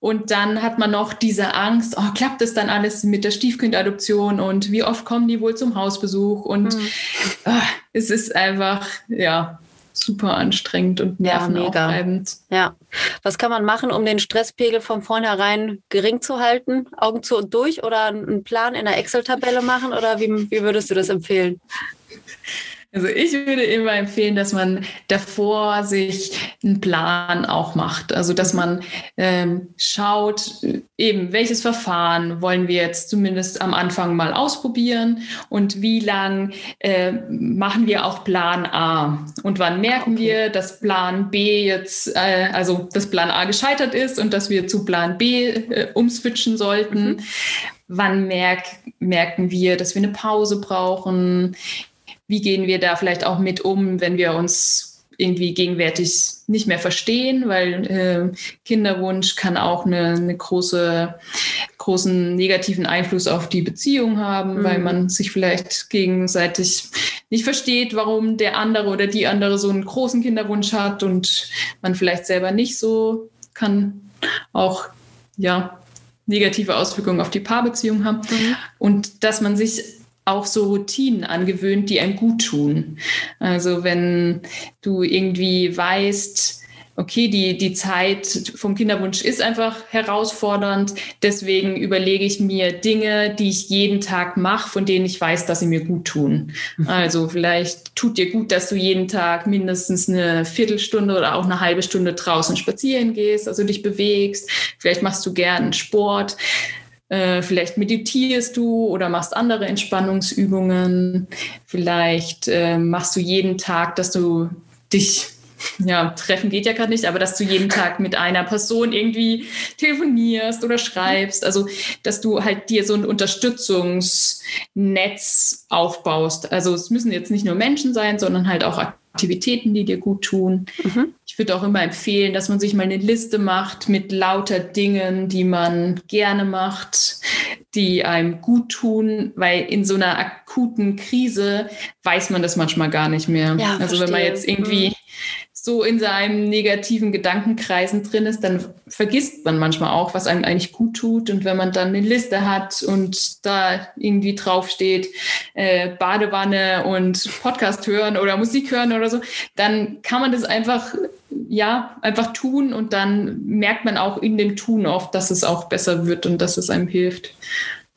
Und dann hat man noch diese Angst, oh, klappt das dann alles mit der Stiefkindadoption und wie oft kommen die wohl zum Hausbesuch? Und mhm. oh, es ist einfach, ja, super anstrengend und nervenaufreibend. Ja, ja. Was kann man machen, um den Stresspegel von vornherein gering zu halten? Augen zu und durch oder einen Plan in der Excel-Tabelle machen oder wie, wie würdest du das empfehlen? Also ich würde immer empfehlen, dass man davor sich einen Plan auch macht. Also dass man ähm, schaut, eben welches Verfahren wollen wir jetzt zumindest am Anfang mal ausprobieren und wie lang äh, machen wir auch Plan A und wann merken okay. wir, dass Plan B jetzt, äh, also dass Plan A gescheitert ist und dass wir zu Plan B äh, umswitchen sollten. Mhm. Wann merk, merken wir, dass wir eine Pause brauchen? Wie gehen wir da vielleicht auch mit um, wenn wir uns irgendwie gegenwärtig nicht mehr verstehen, weil äh, Kinderwunsch kann auch eine, eine, große, großen negativen Einfluss auf die Beziehung haben, mhm. weil man sich vielleicht gegenseitig nicht versteht, warum der andere oder die andere so einen großen Kinderwunsch hat und man vielleicht selber nicht so kann auch ja negative Auswirkungen auf die Paarbeziehung haben mhm. und dass man sich auch so Routinen angewöhnt, die einem gut tun. Also wenn du irgendwie weißt, okay, die, die Zeit vom Kinderwunsch ist einfach herausfordernd. Deswegen überlege ich mir Dinge, die ich jeden Tag mache, von denen ich weiß, dass sie mir gut tun. Mhm. Also vielleicht tut dir gut, dass du jeden Tag mindestens eine Viertelstunde oder auch eine halbe Stunde draußen spazieren gehst, also dich bewegst. Vielleicht machst du gern Sport. Äh, vielleicht meditierst du oder machst andere Entspannungsübungen. Vielleicht äh, machst du jeden Tag, dass du dich ja, treffen geht ja gerade nicht, aber dass du jeden Tag mit einer Person irgendwie telefonierst oder schreibst. Also, dass du halt dir so ein Unterstützungsnetz aufbaust. Also, es müssen jetzt nicht nur Menschen sein, sondern halt auch Aktivitäten, die dir gut tun. Mhm. Ich würde auch immer empfehlen, dass man sich mal eine Liste macht mit lauter Dingen, die man gerne macht, die einem gut tun, weil in so einer akuten Krise weiß man das manchmal gar nicht mehr. Ja, also verstehe. wenn man jetzt irgendwie mhm so in seinem negativen Gedankenkreisen drin ist, dann vergisst man manchmal auch, was einem eigentlich gut tut. Und wenn man dann eine Liste hat und da irgendwie draufsteht, äh, Badewanne und Podcast hören oder Musik hören oder so, dann kann man das einfach, ja, einfach tun und dann merkt man auch in dem Tun oft, dass es auch besser wird und dass es einem hilft.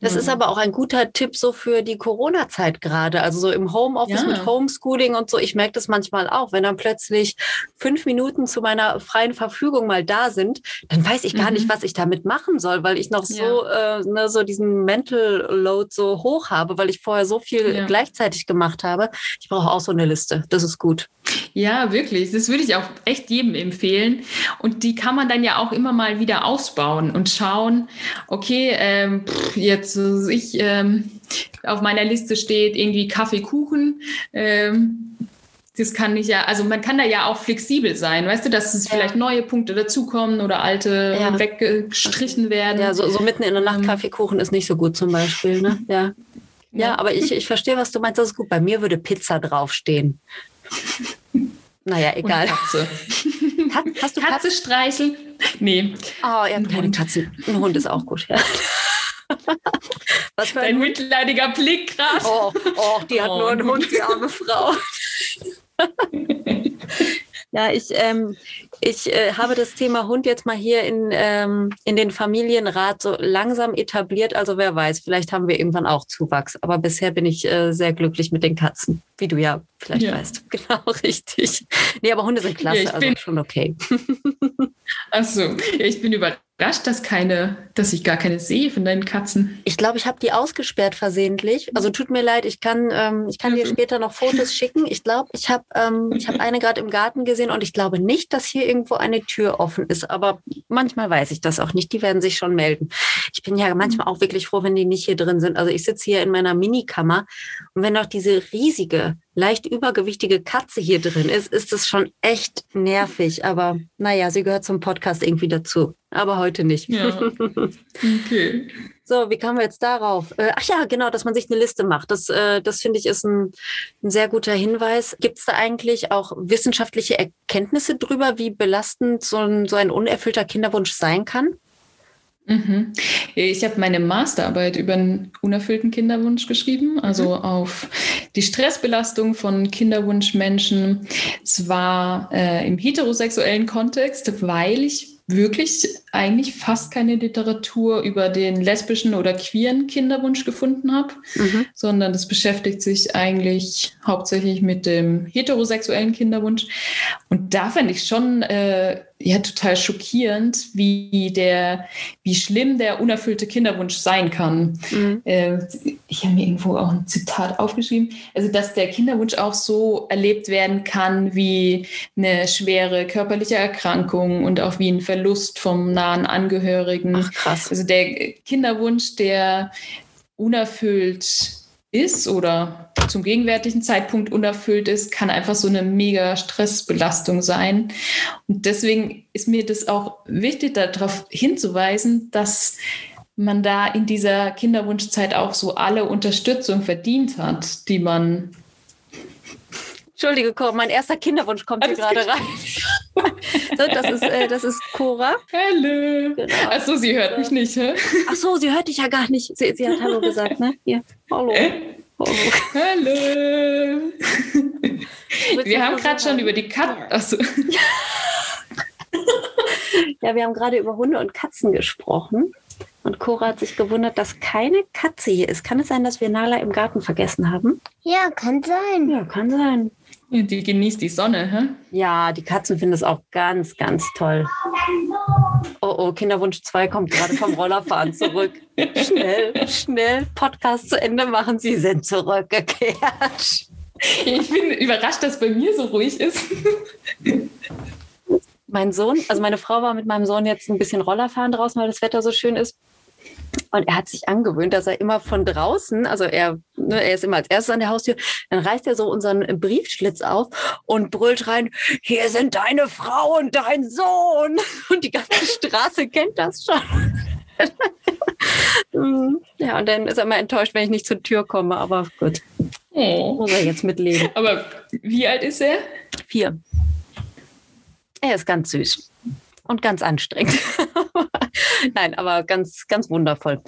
Das mhm. ist aber auch ein guter Tipp so für die Corona-Zeit gerade. Also so im Homeoffice ja. mit Homeschooling und so. Ich merke das manchmal auch, wenn dann plötzlich fünf Minuten zu meiner freien Verfügung mal da sind, dann weiß ich gar mhm. nicht, was ich damit machen soll, weil ich noch so, ja. äh, ne, so diesen Mental Load so hoch habe, weil ich vorher so viel ja. gleichzeitig gemacht habe. Ich brauche auch so eine Liste. Das ist gut. Ja, wirklich. Das würde ich auch echt jedem empfehlen. Und die kann man dann ja auch immer mal wieder ausbauen und schauen, okay, ähm, jetzt ich ähm, auf meiner Liste steht irgendwie Kaffee, Kuchen. Ähm, das kann ich ja, also man kann da ja auch flexibel sein, weißt du, dass es vielleicht neue Punkte dazukommen oder alte ja. weggestrichen werden. Ja, so, so mitten in der Nacht ähm. Kaffeekuchen ist nicht so gut zum Beispiel, ne? Ja. Ja, aber ich, ich verstehe, was du meinst. Das ist gut. Bei mir würde Pizza draufstehen. Naja, egal. Katze. Hast du Katze, Katze streicheln? Nee. Oh, ihr habt keine Katze. Ein Hund ist auch gut, ja. Was für ein, ein mitleidiger Blick gerade. Oh, oh, die hat oh. nur einen Hund, die arme Frau. Ja, ich, ähm, ich äh, habe das Thema Hund jetzt mal hier in, ähm, in den Familienrat so langsam etabliert. Also wer weiß, vielleicht haben wir irgendwann auch Zuwachs. Aber bisher bin ich äh, sehr glücklich mit den Katzen, wie du ja vielleicht ja. weißt. Genau, richtig. Nee, aber Hunde sind klasse, ja, also schon okay. Achso, ich bin überrascht dass keine, dass ich gar keine sehe von deinen Katzen. Ich glaube, ich habe die ausgesperrt versehentlich. Also tut mir leid, ich kann, ähm, ich kann dir später noch Fotos schicken. Ich glaube, ich habe ähm, ich hab eine gerade im Garten gesehen und ich glaube nicht, dass hier irgendwo eine Tür offen ist. Aber manchmal weiß ich das auch nicht. Die werden sich schon melden. Ich bin ja manchmal auch wirklich froh, wenn die nicht hier drin sind. Also ich sitze hier in meiner Minikammer und wenn auch diese riesige leicht übergewichtige Katze hier drin ist, ist es schon echt nervig. Aber naja, sie gehört zum Podcast irgendwie dazu. Aber heute nicht. Ja. Okay. So, wie kamen wir jetzt darauf? Äh, ach ja, genau, dass man sich eine Liste macht. Das, äh, das finde ich ist ein, ein, sehr guter Hinweis. Gibt es da eigentlich auch wissenschaftliche Erkenntnisse drüber, wie belastend so ein, so ein unerfüllter Kinderwunsch sein kann? Mhm. Ich habe meine Masterarbeit über einen unerfüllten Kinderwunsch geschrieben, also mhm. auf die Stressbelastung von Kinderwunschmenschen. Es war äh, im heterosexuellen Kontext, weil ich wirklich eigentlich fast keine Literatur über den lesbischen oder queeren Kinderwunsch gefunden habe, mhm. sondern das beschäftigt sich eigentlich hauptsächlich mit dem heterosexuellen Kinderwunsch. Und da fand ich schon äh, ja total schockierend, wie der, wie schlimm der unerfüllte Kinderwunsch sein kann. Mhm. Äh, ich habe mir irgendwo auch ein Zitat aufgeschrieben, also dass der Kinderwunsch auch so erlebt werden kann wie eine schwere körperliche Erkrankung und auch wie ein Verlust vom nahen Angehörigen. Ach, krass. Also der Kinderwunsch, der unerfüllt ist oder zum gegenwärtigen Zeitpunkt unerfüllt ist, kann einfach so eine mega Stressbelastung sein. Und deswegen ist mir das auch wichtig, darauf hinzuweisen, dass man da in dieser Kinderwunschzeit auch so alle Unterstützung verdient hat, die man. Entschuldige, mein erster Kinderwunsch kommt hier gerade rein. So, das ist, äh, das ist Cora. Hallo. Genau. Achso, sie hört mich nicht, hä? Ach so, sie hört dich ja gar nicht. Sie, sie hat Hallo gesagt, ne? Hier. Hallo. Äh? Hallo. Hallo. wir haben gerade schon über die Katzen. Achso. ja, wir haben gerade über Hunde und Katzen gesprochen. Und Cora hat sich gewundert, dass keine Katze hier ist. Kann es sein, dass wir Nala im Garten vergessen haben? Ja, kann sein. Ja, kann sein. Die genießt die Sonne, hä? Ja, die Katzen finden es auch ganz, ganz toll. Oh, oh, Kinderwunsch 2 kommt gerade vom Rollerfahren zurück. schnell, schnell, Podcast zu Ende machen. Sie sind zurückgekehrt. Ich bin überrascht, dass bei mir so ruhig ist. mein Sohn, also meine Frau war mit meinem Sohn jetzt ein bisschen Rollerfahren draußen, weil das Wetter so schön ist. Und er hat sich angewöhnt, dass er immer von draußen, also er, ne, er ist immer als erstes an der Haustür, dann reißt er so unseren Briefschlitz auf und brüllt rein, hier sind deine Frau und dein Sohn. Und die ganze Straße kennt das schon. ja, und dann ist er immer enttäuscht, wenn ich nicht zur Tür komme, aber gut. Oh. Muss er jetzt mitleben. Aber wie alt ist er? Vier. Er ist ganz süß und ganz anstrengend. Nein, aber ganz, ganz wundervoll.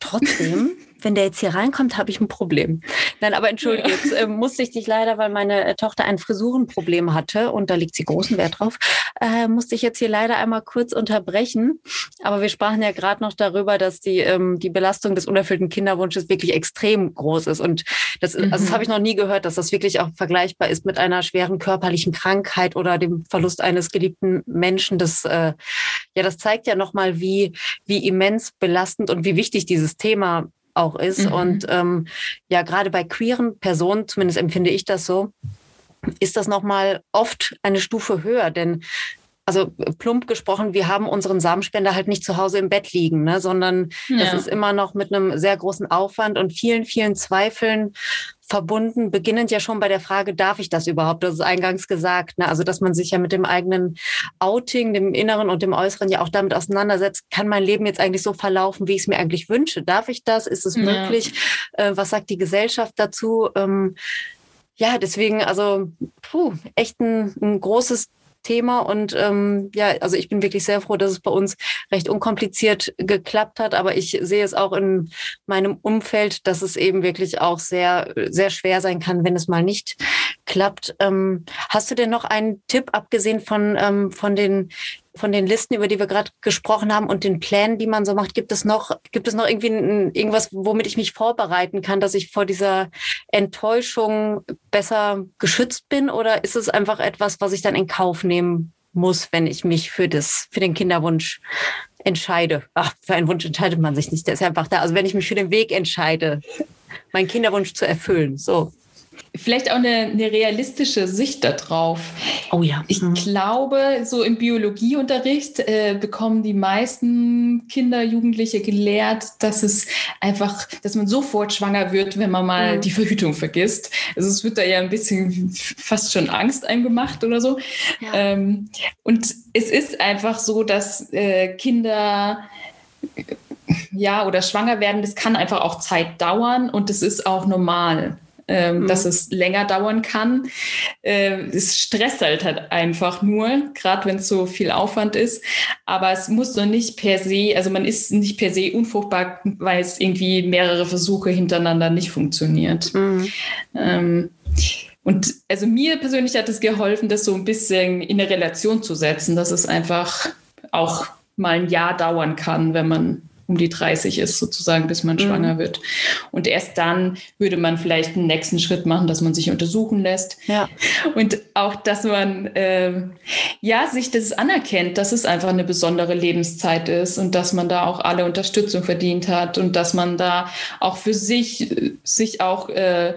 Trotzdem wenn der jetzt hier reinkommt, habe ich ein Problem. Nein, aber entschuldige, jetzt äh, musste ich dich leider, weil meine äh, Tochter ein Frisurenproblem hatte und da liegt sie großen Wert drauf, äh, musste ich jetzt hier leider einmal kurz unterbrechen. Aber wir sprachen ja gerade noch darüber, dass die, ähm, die Belastung des unerfüllten Kinderwunsches wirklich extrem groß ist. Und das, mhm. also das habe ich noch nie gehört, dass das wirklich auch vergleichbar ist mit einer schweren körperlichen Krankheit oder dem Verlust eines geliebten Menschen. Das, äh, ja, das zeigt ja nochmal, wie, wie immens belastend und wie wichtig dieses Thema auch ist. Mhm. Und ähm, ja, gerade bei queeren Personen, zumindest empfinde ich das so, ist das nochmal oft eine Stufe höher, denn also plump gesprochen, wir haben unseren Samenspender halt nicht zu Hause im Bett liegen, ne, sondern ja. das ist immer noch mit einem sehr großen Aufwand und vielen, vielen Zweifeln verbunden, beginnend ja schon bei der Frage, darf ich das überhaupt? Das ist eingangs gesagt. Ne? Also, dass man sich ja mit dem eigenen Outing, dem Inneren und dem Äußeren ja auch damit auseinandersetzt, kann mein Leben jetzt eigentlich so verlaufen, wie ich es mir eigentlich wünsche? Darf ich das? Ist es ja. möglich? Äh, was sagt die Gesellschaft dazu? Ähm, ja, deswegen, also, puh, echt ein, ein großes Thema. Und ähm, ja, also ich bin wirklich sehr froh, dass es bei uns recht unkompliziert geklappt hat. Aber ich sehe es auch in meinem Umfeld, dass es eben wirklich auch sehr, sehr schwer sein kann, wenn es mal nicht klappt. Ähm, hast du denn noch einen Tipp, abgesehen von, ähm, von den von den Listen, über die wir gerade gesprochen haben und den Plänen, die man so macht, gibt es noch, gibt es noch irgendwie ein, irgendwas, womit ich mich vorbereiten kann, dass ich vor dieser Enttäuschung besser geschützt bin? Oder ist es einfach etwas, was ich dann in Kauf nehmen muss, wenn ich mich für das, für den Kinderwunsch entscheide? Ach, für einen Wunsch entscheidet man sich nicht. Der ist einfach da. Also wenn ich mich für den Weg entscheide, meinen Kinderwunsch zu erfüllen, so. Vielleicht auch eine, eine, realistische Sicht darauf. Oh ja. Ich mhm. glaube, so im Biologieunterricht äh, bekommen die meisten Kinder, Jugendliche gelehrt, dass es einfach, dass man sofort schwanger wird, wenn man mal mhm. die Verhütung vergisst. Also es wird da ja ein bisschen fast schon Angst eingemacht oder so. Ja. Ähm, und es ist einfach so, dass äh, Kinder ja, oder schwanger werden, das kann einfach auch Zeit dauern und das ist auch normal ähm, mhm. dass es länger dauern kann. Äh, es stresst halt, halt einfach nur, gerade wenn es so viel Aufwand ist. Aber es muss doch nicht per se, also man ist nicht per se unfruchtbar, weil es irgendwie mehrere Versuche hintereinander nicht funktioniert. Mhm. Ähm, und also mir persönlich hat es geholfen, das so ein bisschen in eine Relation zu setzen, dass es einfach auch mal ein Jahr dauern kann, wenn man um die 30 ist, sozusagen, bis man mhm. schwanger wird. Und erst dann würde man vielleicht einen nächsten Schritt machen, dass man sich untersuchen lässt. Ja. Und auch, dass man äh, ja sich das anerkennt, dass es einfach eine besondere Lebenszeit ist und dass man da auch alle Unterstützung verdient hat und dass man da auch für sich sich auch äh,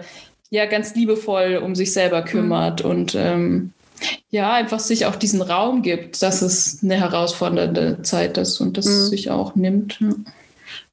ja ganz liebevoll um sich selber kümmert mhm. und ähm, ja, einfach sich auch diesen Raum gibt, dass es eine herausfordernde Zeit ist und das mhm. sich auch nimmt. Ja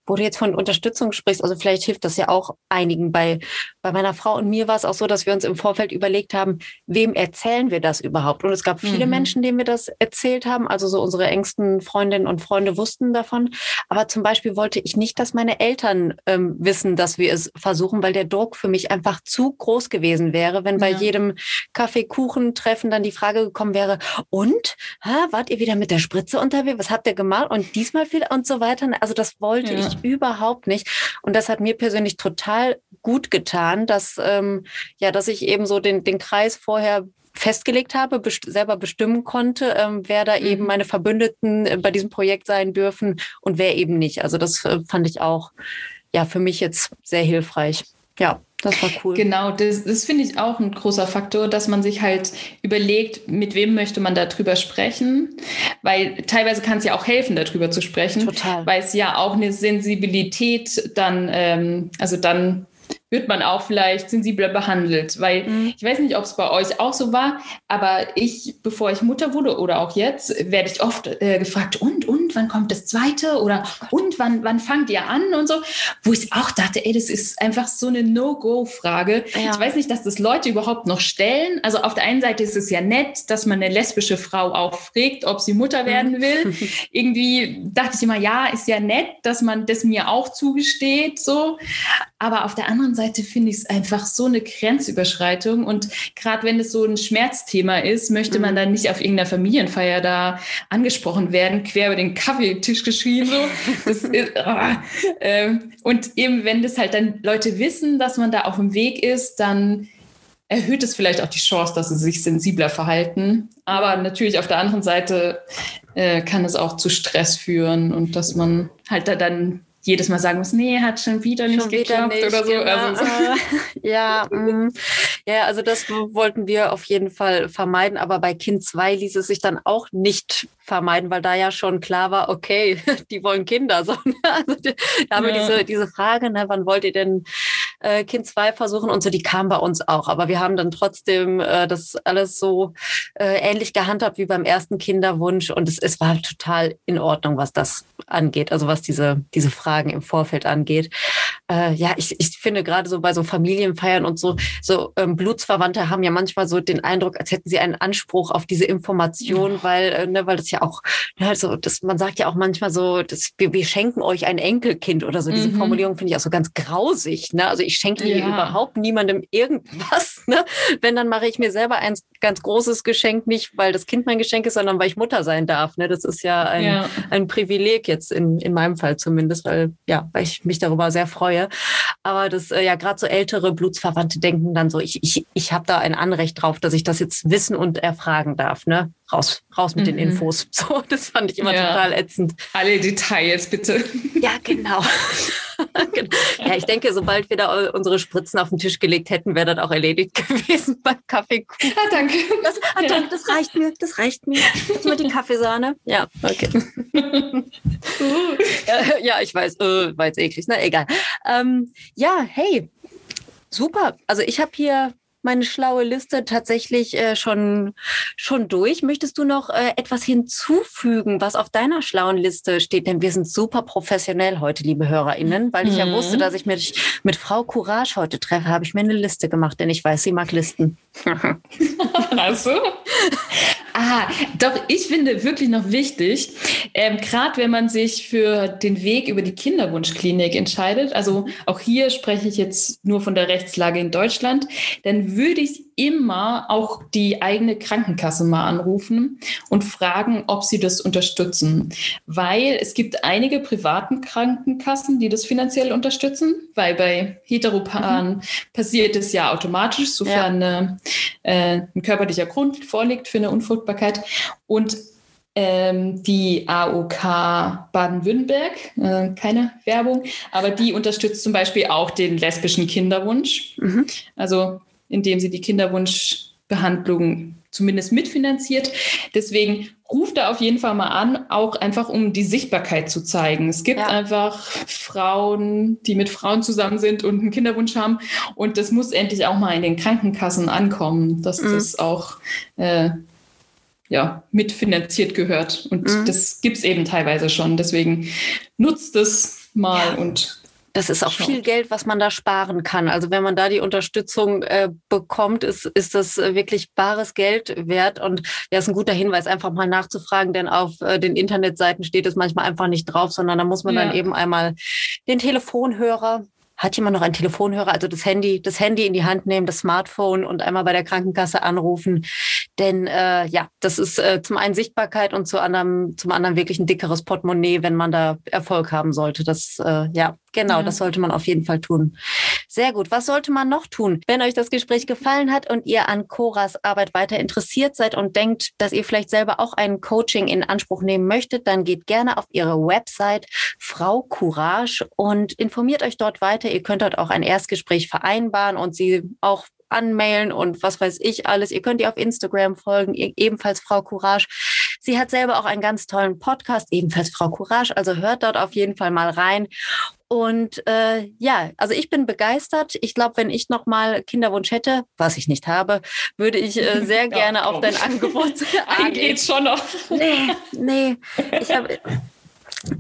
wo du jetzt von Unterstützung sprichst, also vielleicht hilft das ja auch einigen. Bei, bei meiner Frau und mir war es auch so, dass wir uns im Vorfeld überlegt haben, wem erzählen wir das überhaupt? Und es gab viele mhm. Menschen, denen wir das erzählt haben. Also so unsere engsten Freundinnen und Freunde wussten davon. Aber zum Beispiel wollte ich nicht, dass meine Eltern ähm, wissen, dass wir es versuchen, weil der Druck für mich einfach zu groß gewesen wäre, wenn bei ja. jedem Kaffeekuchen-Treffen dann die Frage gekommen wäre, und, ha, wart ihr wieder mit der Spritze unterwegs? Was habt ihr gemacht? Und diesmal wieder und so weiter. Also das wollte ja. ich überhaupt nicht. Und das hat mir persönlich total gut getan, dass, ähm, ja, dass ich eben so den, den Kreis vorher festgelegt habe, best selber bestimmen konnte, ähm, wer da mhm. eben meine Verbündeten äh, bei diesem Projekt sein dürfen und wer eben nicht. Also das äh, fand ich auch ja für mich jetzt sehr hilfreich. Ja. Das war cool. Genau, das, das finde ich auch ein großer Faktor, dass man sich halt überlegt, mit wem möchte man darüber sprechen, weil teilweise kann es ja auch helfen, darüber zu sprechen, Total. weil es ja auch eine Sensibilität dann, ähm, also dann wird man auch vielleicht sensibler behandelt. Weil mhm. ich weiß nicht, ob es bei euch auch so war, aber ich, bevor ich Mutter wurde oder auch jetzt, werde ich oft äh, gefragt, und, und, wann kommt das zweite? Oder und, wann, wann fangt ihr an? Und so, wo ich auch dachte, ey, das ist einfach so eine No-Go-Frage. Ja. Ich weiß nicht, dass das Leute überhaupt noch stellen. Also auf der einen Seite ist es ja nett, dass man eine lesbische Frau auch fragt, ob sie Mutter werden mhm. will. Irgendwie dachte ich immer, ja, ist ja nett, dass man das mir auch zugesteht, so. Aber auf der anderen Seite finde ich es einfach so eine Grenzüberschreitung. Und gerade wenn es so ein Schmerzthema ist, möchte man mhm. dann nicht auf irgendeiner Familienfeier da angesprochen werden, quer über den Kaffeetisch geschrien. So. Ist, oh. ähm, und eben, wenn das halt dann Leute wissen, dass man da auf dem Weg ist, dann erhöht es vielleicht auch die Chance, dass sie sich sensibler verhalten. Aber natürlich auf der anderen Seite äh, kann es auch zu Stress führen und dass man halt da dann jedes Mal sagen muss, nee, hat schon wieder nicht schon geklappt wieder nicht, oder so. Genau. Also so. ja, mm, ja, also das wollten wir auf jeden Fall vermeiden, aber bei Kind 2 ließ es sich dann auch nicht vermeiden, weil da ja schon klar war, okay, die wollen Kinder. So, ne? also, da haben ja. wir diese, diese Frage, ne, wann wollt ihr denn äh, Kind zwei versuchen und so, die kam bei uns auch. Aber wir haben dann trotzdem äh, das alles so äh, ähnlich gehandhabt wie beim ersten Kinderwunsch und es, es war total in Ordnung, was das angeht, also was diese, diese Fragen im Vorfeld angeht. Äh, ja, ich, ich finde gerade so bei so Familienfeiern und so, so ähm, Blutsverwandte haben ja manchmal so den Eindruck, als hätten sie einen Anspruch auf diese Information, weil, äh, ne, weil das ja auch, ne, also das, man sagt ja auch manchmal so, das, wir, wir schenken euch ein Enkelkind oder so. Diese mhm. Formulierung finde ich auch so ganz grausig. Ne? Also ich schenke ja. hier überhaupt niemandem irgendwas. Ne? Wenn, dann mache ich mir selber ein ganz großes Geschenk, nicht weil das Kind mein Geschenk ist, sondern weil ich Mutter sein darf. Ne? Das ist ja ein, ja. ein Privileg jetzt in, in meinem Fall zumindest, weil, ja, weil ich mich darüber sehr freue. Aber das, äh, ja, gerade so ältere Blutsverwandte denken dann so, ich, ich, ich habe da ein Anrecht drauf, dass ich das jetzt wissen und erfragen darf. Ne? Raus, raus mit mhm. den Infos. So, das fand ich immer ja. total ätzend. Alle Details, bitte. Ja, genau. Genau. ja, ich denke, sobald wir da unsere Spritzen auf den Tisch gelegt hätten, wäre das auch erledigt gewesen beim Kaffee. Ah, danke. Das, ah, ja. das reicht mir, das reicht mir. Jetzt mit die Kaffeesahne. Ja, okay. ja, ich weiß, äh, war jetzt eklig, na egal. Ähm, ja, hey, super. Also ich habe hier meine schlaue Liste tatsächlich äh, schon, schon durch. Möchtest du noch äh, etwas hinzufügen, was auf deiner schlauen Liste steht? Denn wir sind super professionell heute, liebe HörerInnen, weil ich mhm. ja wusste, dass ich mich mit Frau Courage heute treffe, habe ich mir eine Liste gemacht, denn ich weiß, sie mag Listen. also? Ah, doch, ich finde wirklich noch wichtig, ähm, gerade wenn man sich für den Weg über die Kinderwunschklinik entscheidet, also auch hier spreche ich jetzt nur von der Rechtslage in Deutschland, dann würde ich immer auch die eigene Krankenkasse mal anrufen und fragen, ob sie das unterstützen. Weil es gibt einige privaten Krankenkassen, die das finanziell unterstützen, weil bei Heteropaaren mhm. passiert es ja automatisch, sofern ja. äh, ein körperlicher Grund vorliegt für eine Unfruchtbarkeit. Und ähm, die AOK Baden-Württemberg, äh, keine Werbung, aber die unterstützt zum Beispiel auch den lesbischen Kinderwunsch. Mhm. Also indem sie die Kinderwunschbehandlung zumindest mitfinanziert. Deswegen ruft da auf jeden Fall mal an, auch einfach um die Sichtbarkeit zu zeigen. Es gibt ja. einfach Frauen, die mit Frauen zusammen sind und einen Kinderwunsch haben. Und das muss endlich auch mal in den Krankenkassen ankommen, dass mhm. das auch äh, ja, mitfinanziert gehört. Und mhm. das gibt es eben teilweise schon. Deswegen nutzt es mal ja. und das ist auch viel Geld, was man da sparen kann. Also wenn man da die Unterstützung äh, bekommt, ist, ist das äh, wirklich bares Geld wert. Und ja, ist ein guter Hinweis, einfach mal nachzufragen, denn auf äh, den Internetseiten steht es manchmal einfach nicht drauf, sondern da muss man ja. dann eben einmal den Telefonhörer hat jemand noch einen Telefonhörer, also das Handy, das Handy in die Hand nehmen, das Smartphone und einmal bei der Krankenkasse anrufen. Denn äh, ja, das ist äh, zum einen Sichtbarkeit und zu anderem, zum anderen wirklich ein dickeres Portemonnaie, wenn man da Erfolg haben sollte. Das äh, ja, genau, ja. das sollte man auf jeden Fall tun. Sehr gut. Was sollte man noch tun? Wenn euch das Gespräch gefallen hat und ihr an Coras Arbeit weiter interessiert seid und denkt, dass ihr vielleicht selber auch ein Coaching in Anspruch nehmen möchtet, dann geht gerne auf ihre Website Frau Courage und informiert euch dort weiter. Ihr könnt dort auch ein Erstgespräch vereinbaren und sie auch anmailen und was weiß ich alles. Ihr könnt ihr auf Instagram folgen, ebenfalls Frau Courage. Sie hat selber auch einen ganz tollen Podcast, ebenfalls Frau Courage. Also hört dort auf jeden Fall mal rein. Und äh, ja, also ich bin begeistert. Ich glaube, wenn ich noch mal Kinderwunsch hätte, was ich nicht habe, würde ich äh, sehr gerne ja, auf dein Angebot eingehen. Geht schon noch. Nee, nee. Ich habe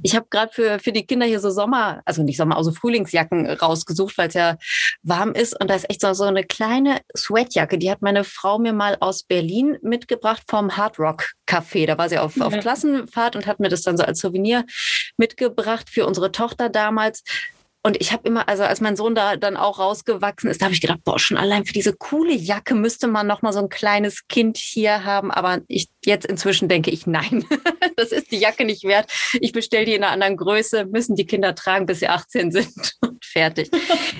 ich habe gerade für, für die Kinder hier so Sommer, also nicht Sommer, also Frühlingsjacken rausgesucht, weil es ja warm ist. Und da ist echt so, so eine kleine Sweatjacke. Die hat meine Frau mir mal aus Berlin mitgebracht vom Hard Rock Café. Da war sie auf, auf Klassenfahrt und hat mir das dann so als Souvenir mitgebracht für unsere Tochter damals. Und ich habe immer, also als mein Sohn da dann auch rausgewachsen ist, da habe ich gedacht, boah, schon allein für diese coole Jacke müsste man noch mal so ein kleines Kind hier haben. Aber ich jetzt inzwischen denke ich, nein, das ist die Jacke nicht wert. Ich bestelle die in einer anderen Größe, müssen die Kinder tragen, bis sie 18 sind und fertig.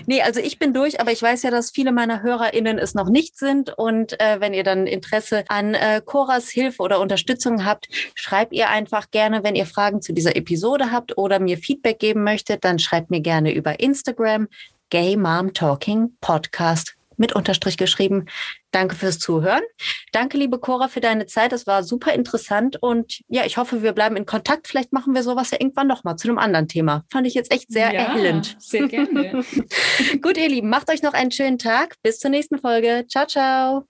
nee, also ich bin durch, aber ich weiß ja, dass viele meiner HörerInnen es noch nicht sind. Und äh, wenn ihr dann Interesse an äh, Coras Hilfe oder Unterstützung habt, schreibt ihr einfach gerne, wenn ihr Fragen zu dieser Episode habt oder mir Feedback geben möchtet, dann schreibt mir gerne über Instagram Gay Mom Talking Podcast mit Unterstrich geschrieben. Danke fürs Zuhören. Danke, liebe Cora, für deine Zeit. Das war super interessant und ja, ich hoffe, wir bleiben in Kontakt. Vielleicht machen wir sowas ja irgendwann nochmal zu einem anderen Thema. Fand ich jetzt echt sehr ja, erhellend. Sehr gerne. Gut, ihr Lieben, macht euch noch einen schönen Tag. Bis zur nächsten Folge. Ciao, ciao.